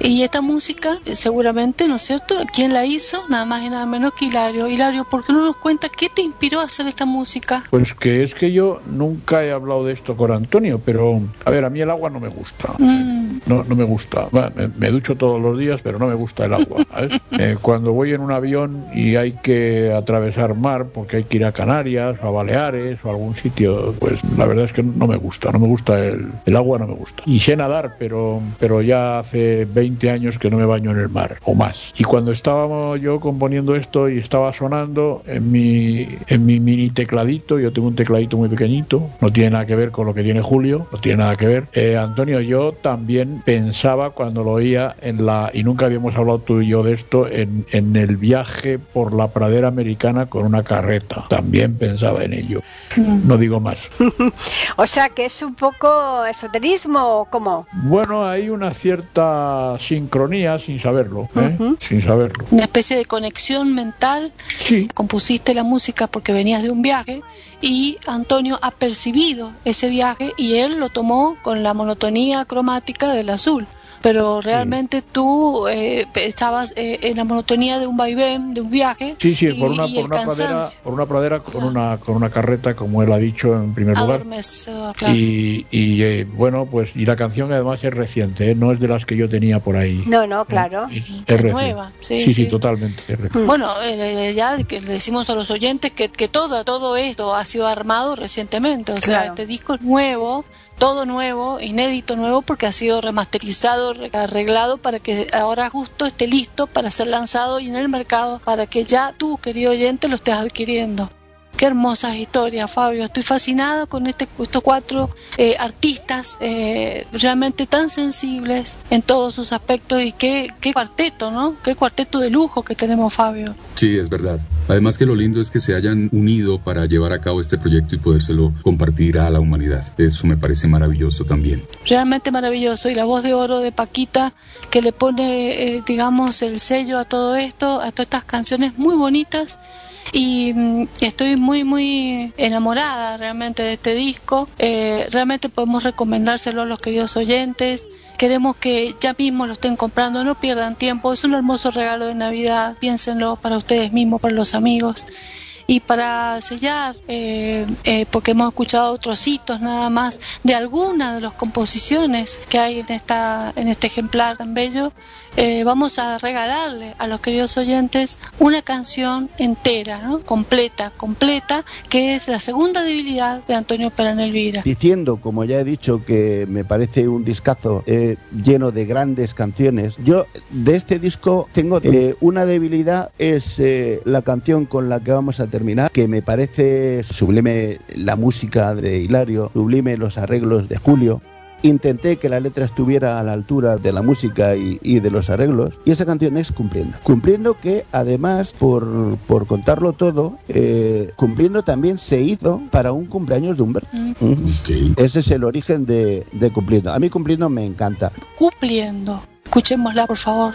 Y esta música, eh, seguramente, ¿no es cierto? ¿Quién la hizo? Nada más y nada menos que Hilario. Hilario, ¿por qué no nos cuenta qué te inspiró a hacer esta música? Pues que es que yo nunca he hablado de esto con Antonio, pero a ver, a mí el agua no me gusta. Mm, No, no me gusta. Me, me ducho todos los días, pero no me gusta el agua. ¿sabes? Eh, cuando voy en un avión y hay que atravesar mar, porque hay que ir a Canarias o a Baleares o a algún sitio, pues la verdad es que no me gusta. No me gusta el, el agua, no me gusta. Y sé nadar, pero, pero ya hace 20 20 años que no me baño en el mar o más. Y cuando estábamos yo componiendo esto y estaba sonando en mi, en mi mini tecladito, yo tengo un tecladito muy pequeñito, no tiene nada que ver con lo que tiene Julio, no tiene nada que ver. Eh, Antonio, yo también pensaba cuando lo oía en la, y nunca habíamos hablado tú y yo de esto, en, en el viaje por la pradera americana con una carreta. También pensaba en ello. No digo más. o sea que es un poco esoterismo o cómo. Bueno, hay una cierta sincronía sin saberlo, ¿eh? sin saberlo. Una especie de conexión mental. Sí. Compusiste la música porque venías de un viaje y Antonio ha percibido ese viaje y él lo tomó con la monotonía cromática del azul pero realmente tú eh, estabas eh, en la monotonía de un vaivén, de un viaje. Sí, sí, por, una, por, una pradera, por una pradera con una con una carreta, como él ha dicho en primer lugar. claro. Y, y eh, bueno, pues y la canción además es reciente, no es de las que yo tenía por ahí. No, no, claro. Es, es nueva, sí, sí, sí, sí, totalmente. Bueno, ya que le decimos a los oyentes que, que todo, todo esto ha sido armado recientemente, o sea, Claro. este disco es nuevo todo nuevo, inédito nuevo, porque ha sido remasterizado, arreglado para que ahora justo esté listo para ser lanzado y en el mercado para que ya tú, querido oyente, lo estés adquiriendo. Qué hermosas historias, Fabio. Estoy fascinada con este, estos cuatro eh, artistas eh, realmente tan sensibles en todos sus aspectos y qué, qué cuarteto, ¿no? Qué cuarteto de lujo que tenemos, Fabio. Sí, es verdad. Además que lo lindo es que se hayan unido para llevar a cabo este proyecto y podérselo compartir a la humanidad. Eso me parece maravilloso también. Realmente maravilloso. Y la voz de oro de Paquita, que le pone, eh, digamos, el sello a todo esto, a todas estas canciones muy bonitas. Y mm, estoy muy, muy enamorada realmente de este disco. Eh, realmente podemos recomendárselo a los queridos oyentes. Queremos que ya mismo lo estén comprando, no pierdan tiempo. Es un hermoso regalo de Navidad. Piénsenlo para ustedes mismos, para los amigos. Y para sellar, eh, eh, porque hemos escuchado trocitos nada más de algunas de las composiciones que hay en, esta, en este ejemplar tan bello, eh, vamos a regalarle a los queridos oyentes una canción entera, ¿no? completa, completa, que es la segunda debilidad de Antonio Perán Elvira. Diciendo, como ya he dicho, que me parece un discazo eh, lleno de grandes canciones, yo de este disco tengo eh, una debilidad, es eh, la canción con la que vamos a terminar, que me parece sublime la música de Hilario, sublime los arreglos de Julio. Intenté que la letra estuviera a la altura de la música y, y de los arreglos, y esa canción es Cumpliendo. Cumpliendo que además, por, por contarlo todo, eh, Cumpliendo también se hizo para un cumpleaños de Humberto. Ujú. Ese es el origen de, de Cumpliendo. A mí Cumpliendo me encanta. Cumpliendo. Escuchémosla, por favor.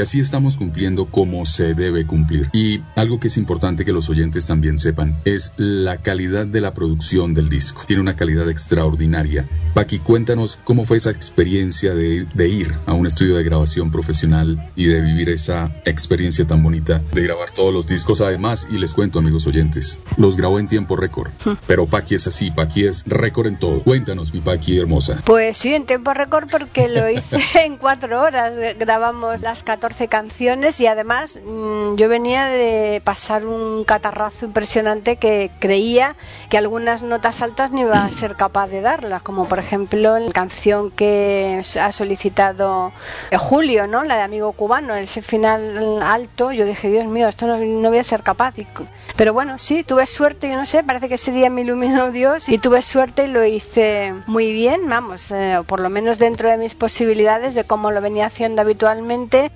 Y así estamos cumpliendo como se debe cumplir. Y algo que es importante que los oyentes también sepan es la calidad de la producción del disco. Tiene una calidad extraordinaria. Paqui, cuéntanos cómo fue esa experiencia de, de ir a un estudio de grabación profesional y de vivir esa experiencia tan bonita de grabar todos los discos. Además, y les cuento, amigos oyentes, los grabó en tiempo récord. Pero Paqui es así, Paqui es récord en todo. Cuéntanos, mi Paqui hermosa. Pues sí, en tiempo récord porque lo hice en cuatro horas. Grabamos las 14 canciones y además mm, yo venía de pasar un catarrazo impresionante que creía que algunas notas altas no iba a ser capaz de darlas, como por ejemplo la canción que ha solicitado eh, Julio, ¿no? La de Amigo Cubano, ese final alto. Yo dije, Dios mío, esto no, no voy a ser capaz. Y- pero bueno, sí, tuve suerte, yo no sé, parece que ese día me iluminó Dios y tuve suerte y lo hice muy bien, vamos, eh, por lo menos dentro de mis posibilidades de cómo lo venía haciendo habitualmente.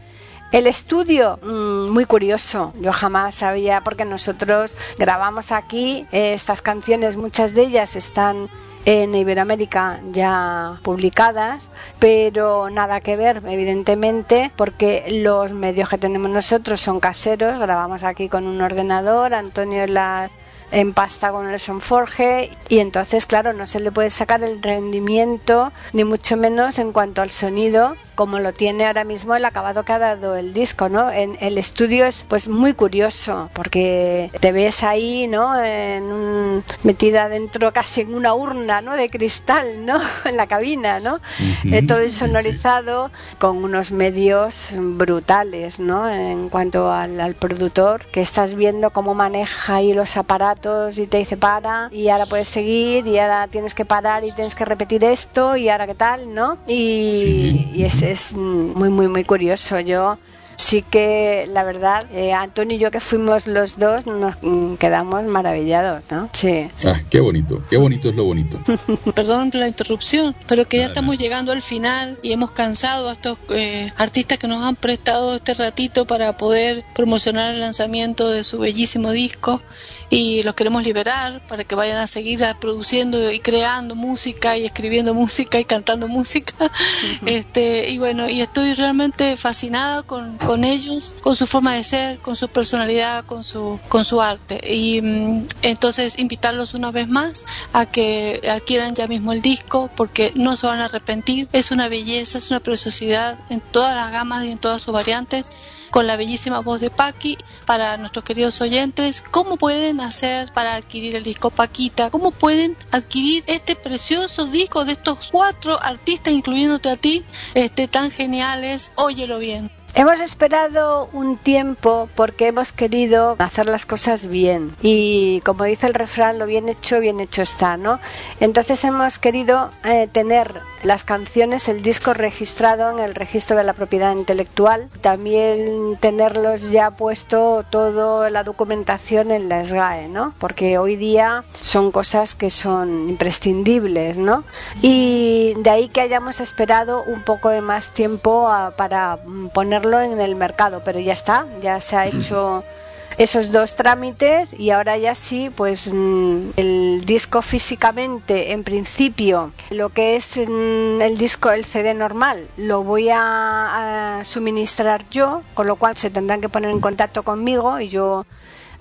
El estudio, mm, muy curioso. Yo jamás sabía, porque nosotros grabamos aquí eh, estas canciones, muchas de ellas están en Iberoamérica ya publicadas, pero nada que ver, evidentemente, porque los medios que tenemos nosotros son caseros, grabamos aquí con un ordenador, Antonio las empasta con el Sonforge y entonces claro no se le puede sacar el rendimiento ni mucho menos en cuanto al sonido como lo tiene ahora mismo el acabado que ha dado el disco no en el estudio es pues muy curioso porque te ves ahí no en un- metida dentro casi en una urna no de cristal no en la cabina no Eh, todo insonorizado con unos medios brutales no en cuanto al, al productor que estás viendo cómo maneja ahí los aparatos y te dice para y ahora puedes seguir y ahora tienes que parar y tienes que repetir esto y ahora qué tal no y, y es, es muy muy muy curioso yo Sí que la verdad, eh, Antonio y yo que fuimos los dos nos mm, quedamos maravillados, ¿no? Sí. Ah, qué bonito, qué bonito es lo bonito. Perdón por la interrupción, pero que ya estamos llegando al final y hemos cansado a estos eh, artistas que nos han prestado este ratito para poder promocionar el lanzamiento de su bellísimo disco y los queremos liberar para que vayan a seguir produciendo y creando música y escribiendo música y cantando música. este Y bueno, y estoy realmente fascinada con, con, ellos, con su forma de ser, con su personalidad, con su, con su arte. Y mm, entonces invitarlos una vez más a que adquieran ya mismo el disco porque no se van a arrepentir. Es una belleza, es una preciosidad en todas las gamas y en todas sus variantes con la bellísima voz de Paqui para nuestros queridos oyentes. ¿Cómo pueden hacer para adquirir el disco Paquita? ¿Cómo pueden adquirir este precioso disco de estos cuatro artistas, incluyéndote a ti, este, tan geniales? Óyelo bien. Hemos esperado un tiempo porque hemos querido hacer las cosas bien y como dice el refrán, lo bien hecho, bien hecho está, ¿no? Entonces hemos querido eh, tener las canciones, el disco registrado en el registro de la propiedad intelectual, también tenerlos ya puesto toda la documentación en la SGAE, ¿no? Porque hoy día son cosas que son imprescindibles, ¿no? Y de ahí que hayamos esperado un poco de más tiempo para poner en el mercado, pero ya está, ya se ha hecho esos dos trámites y ahora ya sí, pues mm, el disco físicamente, en principio, lo que es mm, el disco, el CD normal, lo voy a, a suministrar yo, con lo cual se tendrán que poner en contacto conmigo y yo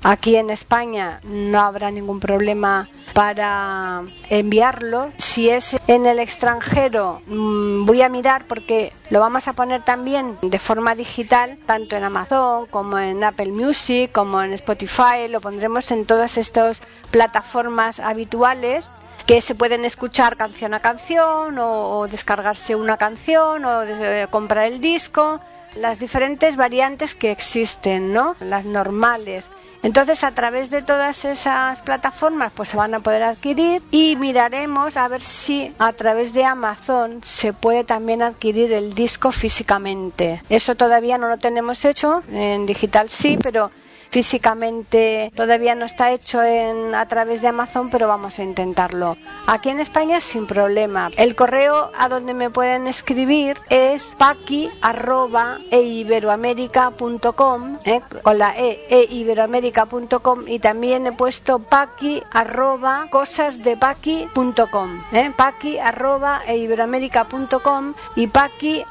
Aquí en España no habrá ningún problema para enviarlo. Si es en el extranjero, mm, voy a mirar porque lo vamos a poner también de forma digital, tanto en Amazon como en Apple Music, como en Spotify. Lo pondremos en todas estas plataformas habituales que se pueden escuchar canción a canción o, descargarse una canción o comprar el disco las diferentes variantes que existen, ¿no? Las normales. Entonces, a través de todas esas plataformas, pues se van a poder adquirir y miraremos a ver si a través de Amazon se puede también adquirir el disco físicamente. Eso todavía no lo tenemos hecho, en digital sí, pero físicamente todavía no está hecho en, a través de Amazon, pero vamos a intentarlo. Aquí en España sin problema. El correo a donde me pueden escribir es paqui@eiberoamerica.com eh, con la e, eiberoamerica.com y también he puesto paqui arroba cosasdepaqui.com eh, paqui eiberoamerica.com y paqui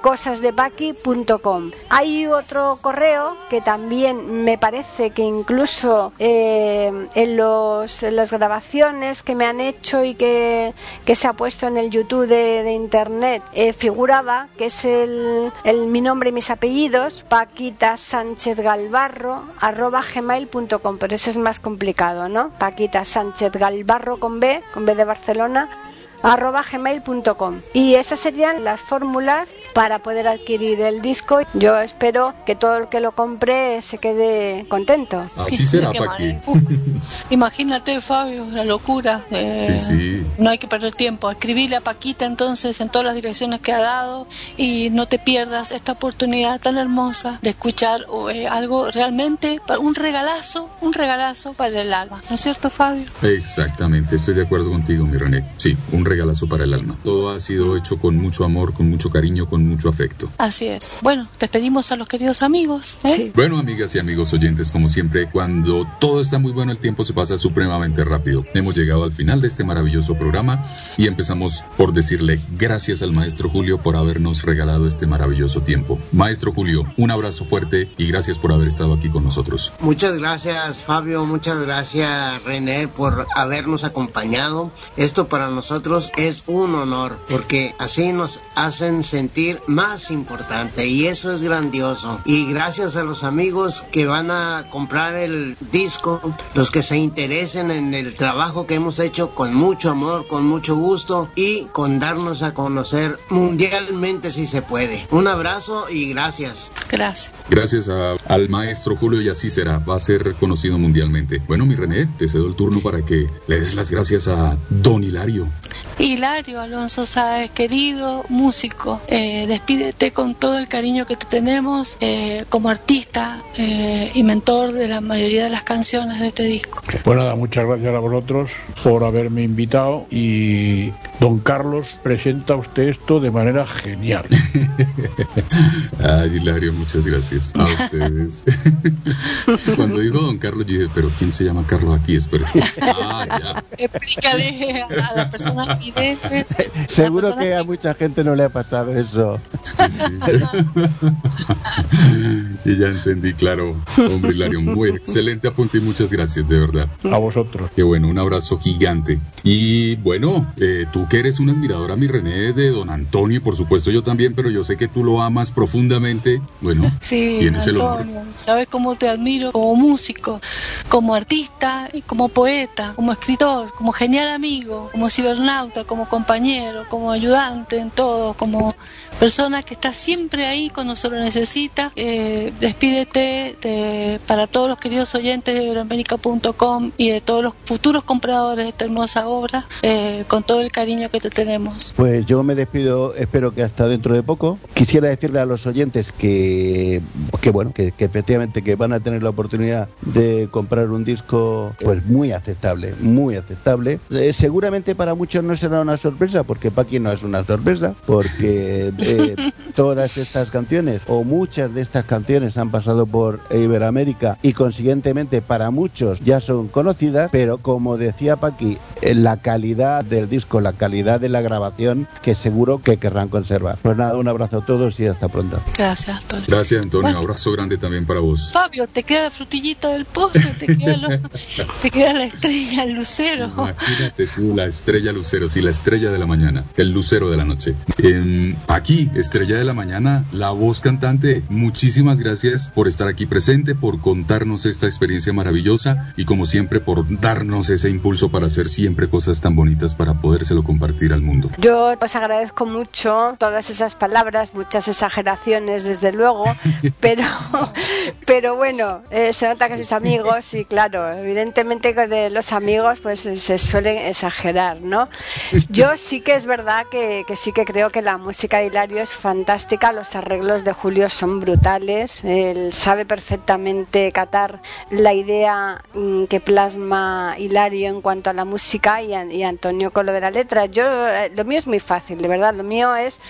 cosasdepaqui.com. Hay otro correo que también me parece que incluso eh, en, los, las grabaciones que me han hecho y que, se ha puesto en el YouTube de, internet eh, figuraba que es el, mi nombre y mis apellidos, Paquita Sánchez Galvarro, arroba gmail.com, pero eso es más complicado, ¿no? Paquita Sánchez Galvarro con B, con B de Barcelona, arroba gmail.com y esas serían las fórmulas para poder adquirir el disco. Yo espero que todo el que lo compre se quede contento. Así será Paqui imagínate Fabio la locura. Eh, no hay que perder tiempo. Escribirle a Paquita entonces en todas las direcciones que ha dado y no te pierdas esta oportunidad tan hermosa de escuchar eh, algo realmente un regalazo un regalazo para el alma. ¿no es cierto Fabio? exactamente estoy de acuerdo contigo mi René. Sí un regalazo para el alma. Todo ha sido hecho con mucho amor, con mucho cariño, con mucho afecto. Así es. Bueno, despedimos a los queridos amigos. ¿eh? Bueno, amigas y amigos oyentes, como siempre, cuando todo está muy bueno, el tiempo se pasa supremamente rápido. Hemos llegado al final de este maravilloso programa y empezamos por decirle gracias al maestro Julio por habernos regalado este maravilloso tiempo. Maestro Julio, un abrazo fuerte y gracias por haber estado aquí con nosotros. Muchas gracias, Fabio. Muchas gracias, René, por habernos acompañado. Esto para nosotros es un honor porque así nos hacen sentir más importante y eso es grandioso. Y gracias a los amigos que van a comprar el disco, los que se interesen en el trabajo que hemos hecho con mucho amor, con mucho gusto y con darnos a conocer mundialmente si se puede. Un abrazo y gracias. Gracias. Gracias al maestro Julio y así será, va a ser reconocido mundialmente. Bueno, mi René, te cedo el turno para que le des las gracias a Don Hilario. Hilario Alonso Sáez, querido músico, eh, despídete con todo el cariño que te tenemos eh, como artista eh, y mentor de la mayoría de las canciones de este disco. Pues nada, muchas gracias a vosotros por haberme invitado y don Carlos presenta usted esto de manera genial. Ay, Hilario, muchas gracias a ustedes. Cuando digo don Carlos, yo dije, pero ¿quién se llama Carlos aquí? Espera. Ah, ya. Explícale a las personas videntes. Seguro que a mucha gente no le ha pasado eso. y ya entendí, claro, hombre Hilario, muy excelente apunte y muchas gracias, de verdad. A vosotros. Qué bueno, un abrazo gigante. Y bueno, eh, tú que eres una admiradora, mi René, de don Antonio, y por supuesto yo también, pero yo sé que tú lo amas profundamente. Bueno, Sí, tienes el honor. Antonio, sabes cómo te admiro como músico, como artista, y como poeta, como escritor, como genial amigo, como cibernauta, como compañero, como ayudante en todo, como persona que está siempre ahí cuando se lo necesita. Eh, despídete de- para todos los queridos oyentes de iberoamérica.com y de todos los futuros compradores de esta hermosa obra, eh, con todo el cariño que te tenemos. Pues yo me despido, espero que hasta dentro de poco. Quisiera decirle a los oyentes que, que bueno, que, que efectivamente que van a tener la oportunidad de comprar un disco pues muy aceptable, muy aceptable. Eh, seguramente para muchos no será una sorpresa, porque para quien no es una sorpresa, porque eh, todas estas canciones o muchas de estas canciones han pasado por Iberoamérica y consiguientemente para muchos ya son conocidas, pero como decía Paqui, eh, la calidad del disco, la calidad de la grabación que seguro que querrán conservar. Pues nada, un abrazo a todos y hasta pronto. Gracias, Antonio. Gracias, Antonio. Abrazo grande también para vos. Fabio, te queda la frutillita del postre, te queda, lo- te queda la estrella, el lucero. Imagínate tú, la estrella lucero, sí, la estrella de la mañana, el lucero de la noche. Em, aquí, estrella de la mañana, la voz cantante, muchísimas gracias por estar aquí presente, por contarnos esta experiencia maravillosa y como siempre por darnos ese impulso para hacer siempre cosas tan bonitas para podérselo compartir al mundo. Yo os agradezco mucho todas esas palabras, muchas exageraciones desde luego, pero, pero bueno, eh, se nota que sois amigos y claro, evidentemente de los amigos pues eh, se suelen exagerar, ¿no? Yo sí que es verdad que, que sí que creo que la música de Hilario es fantástica, los arreglos de Julio son brutales, él sabe perfectamente catar la idea mm, que plasma Hilario en cuanto a la música y, a- y Antonio con lo de la letra. Yo eh, lo mío es muy fácil, de verdad, lo mío es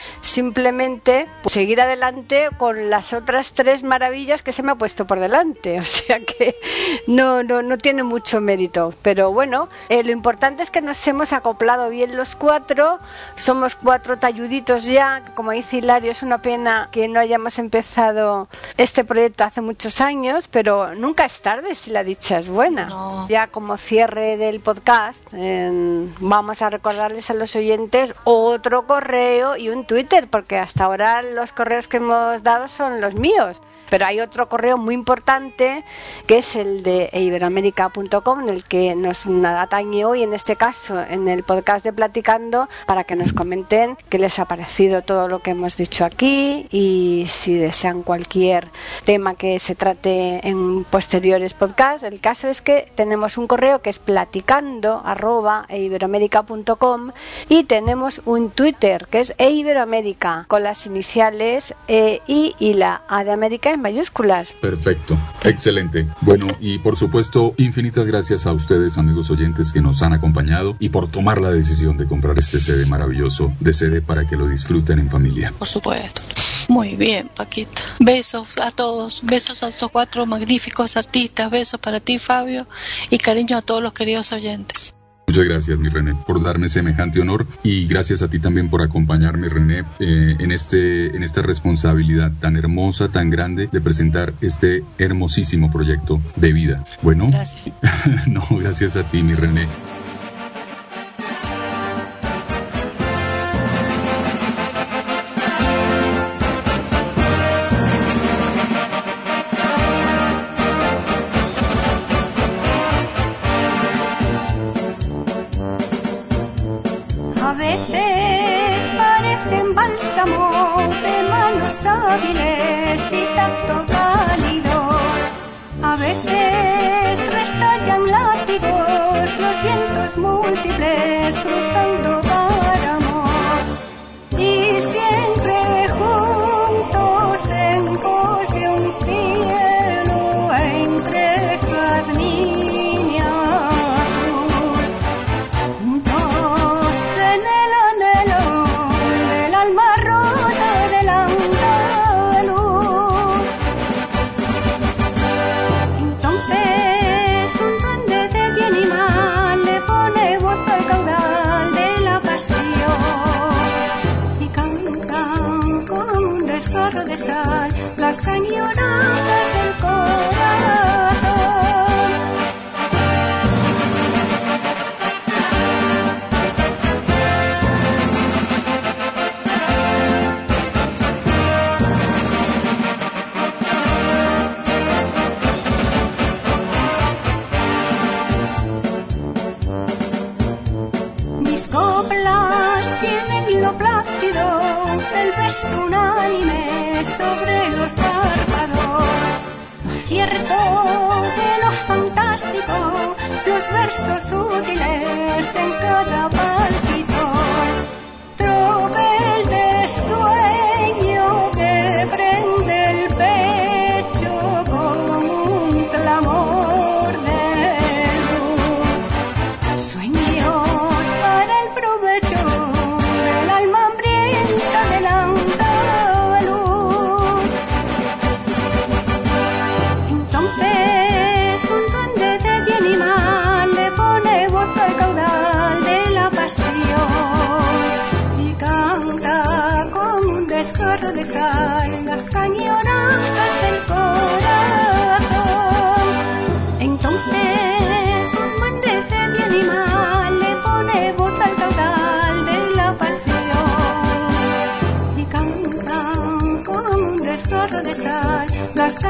simplemente pues, seguir adelante con las otras tres maravillas que se me ha puesto por delante, o sea que no no no tiene mucho mérito, pero bueno, eh, lo importante es que nos hemos acoplado bien los cuatro, somos cuatro talluditos ya, como dice Hilario, es una pena que no hayamos empezado este proyecto hace muchos años, pero nunca es tarde si la dicha es buena. No. Ya como cierre del podcast, eh, vamos a recordarles a los oyentes otro correo y un Twitter, porque hasta ahora los correos que hemos dado son los míos. Pero hay otro correo muy importante que es el de iberoamérica.com, en el que nos atañe hoy, en este caso, en el podcast de Platicando, para que nos comenten qué les ha parecido todo lo que hemos dicho aquí y si desean cualquier tema que se trate en posteriores podcasts. El caso es que tenemos un correo que es platicando arroba iberoamérica.com y tenemos un Twitter que es eiberoamérica con las iniciales E, y la A de América mayúsculas. Perfecto, excelente. Bueno, y por supuesto, infinitas gracias a ustedes, amigos oyentes, que nos han acompañado y por tomar la decisión de comprar este CD maravilloso de CD para que lo disfruten en familia. Por supuesto. Muy bien, Paquita. Besos a todos, besos a estos cuatro magníficos artistas, besos para ti, Fabio, y cariño a todos los queridos oyentes. Muchas gracias, mi René, por darme semejante honor y gracias a ti también por acompañarme, René, eh, en, este, en esta responsabilidad tan hermosa, tan grande de presentar este hermosísimo proyecto de vida. Bueno, Gracias. no, gracias a ti, mi René. Mira.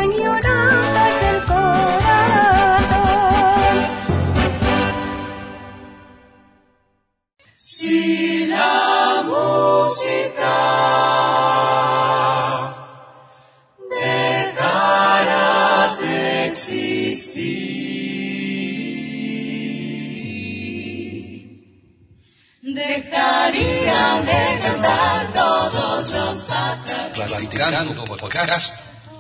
Las añoranzas del corazón. Si la música dejara de existir, dejarían de cantar todos los pájaros. Platicando podcast,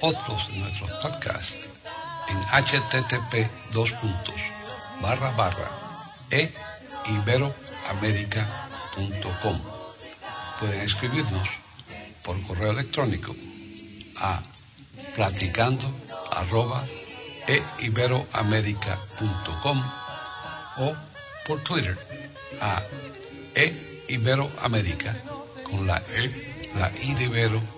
otros de nuestros podcasts en http dos puntos, barra barra e iberoamerica.com. Pueden escribirnos por correo electrónico a platicando arroba e iberoamerica.com o por Twitter a e iberoamerica con la e, la i de Ibero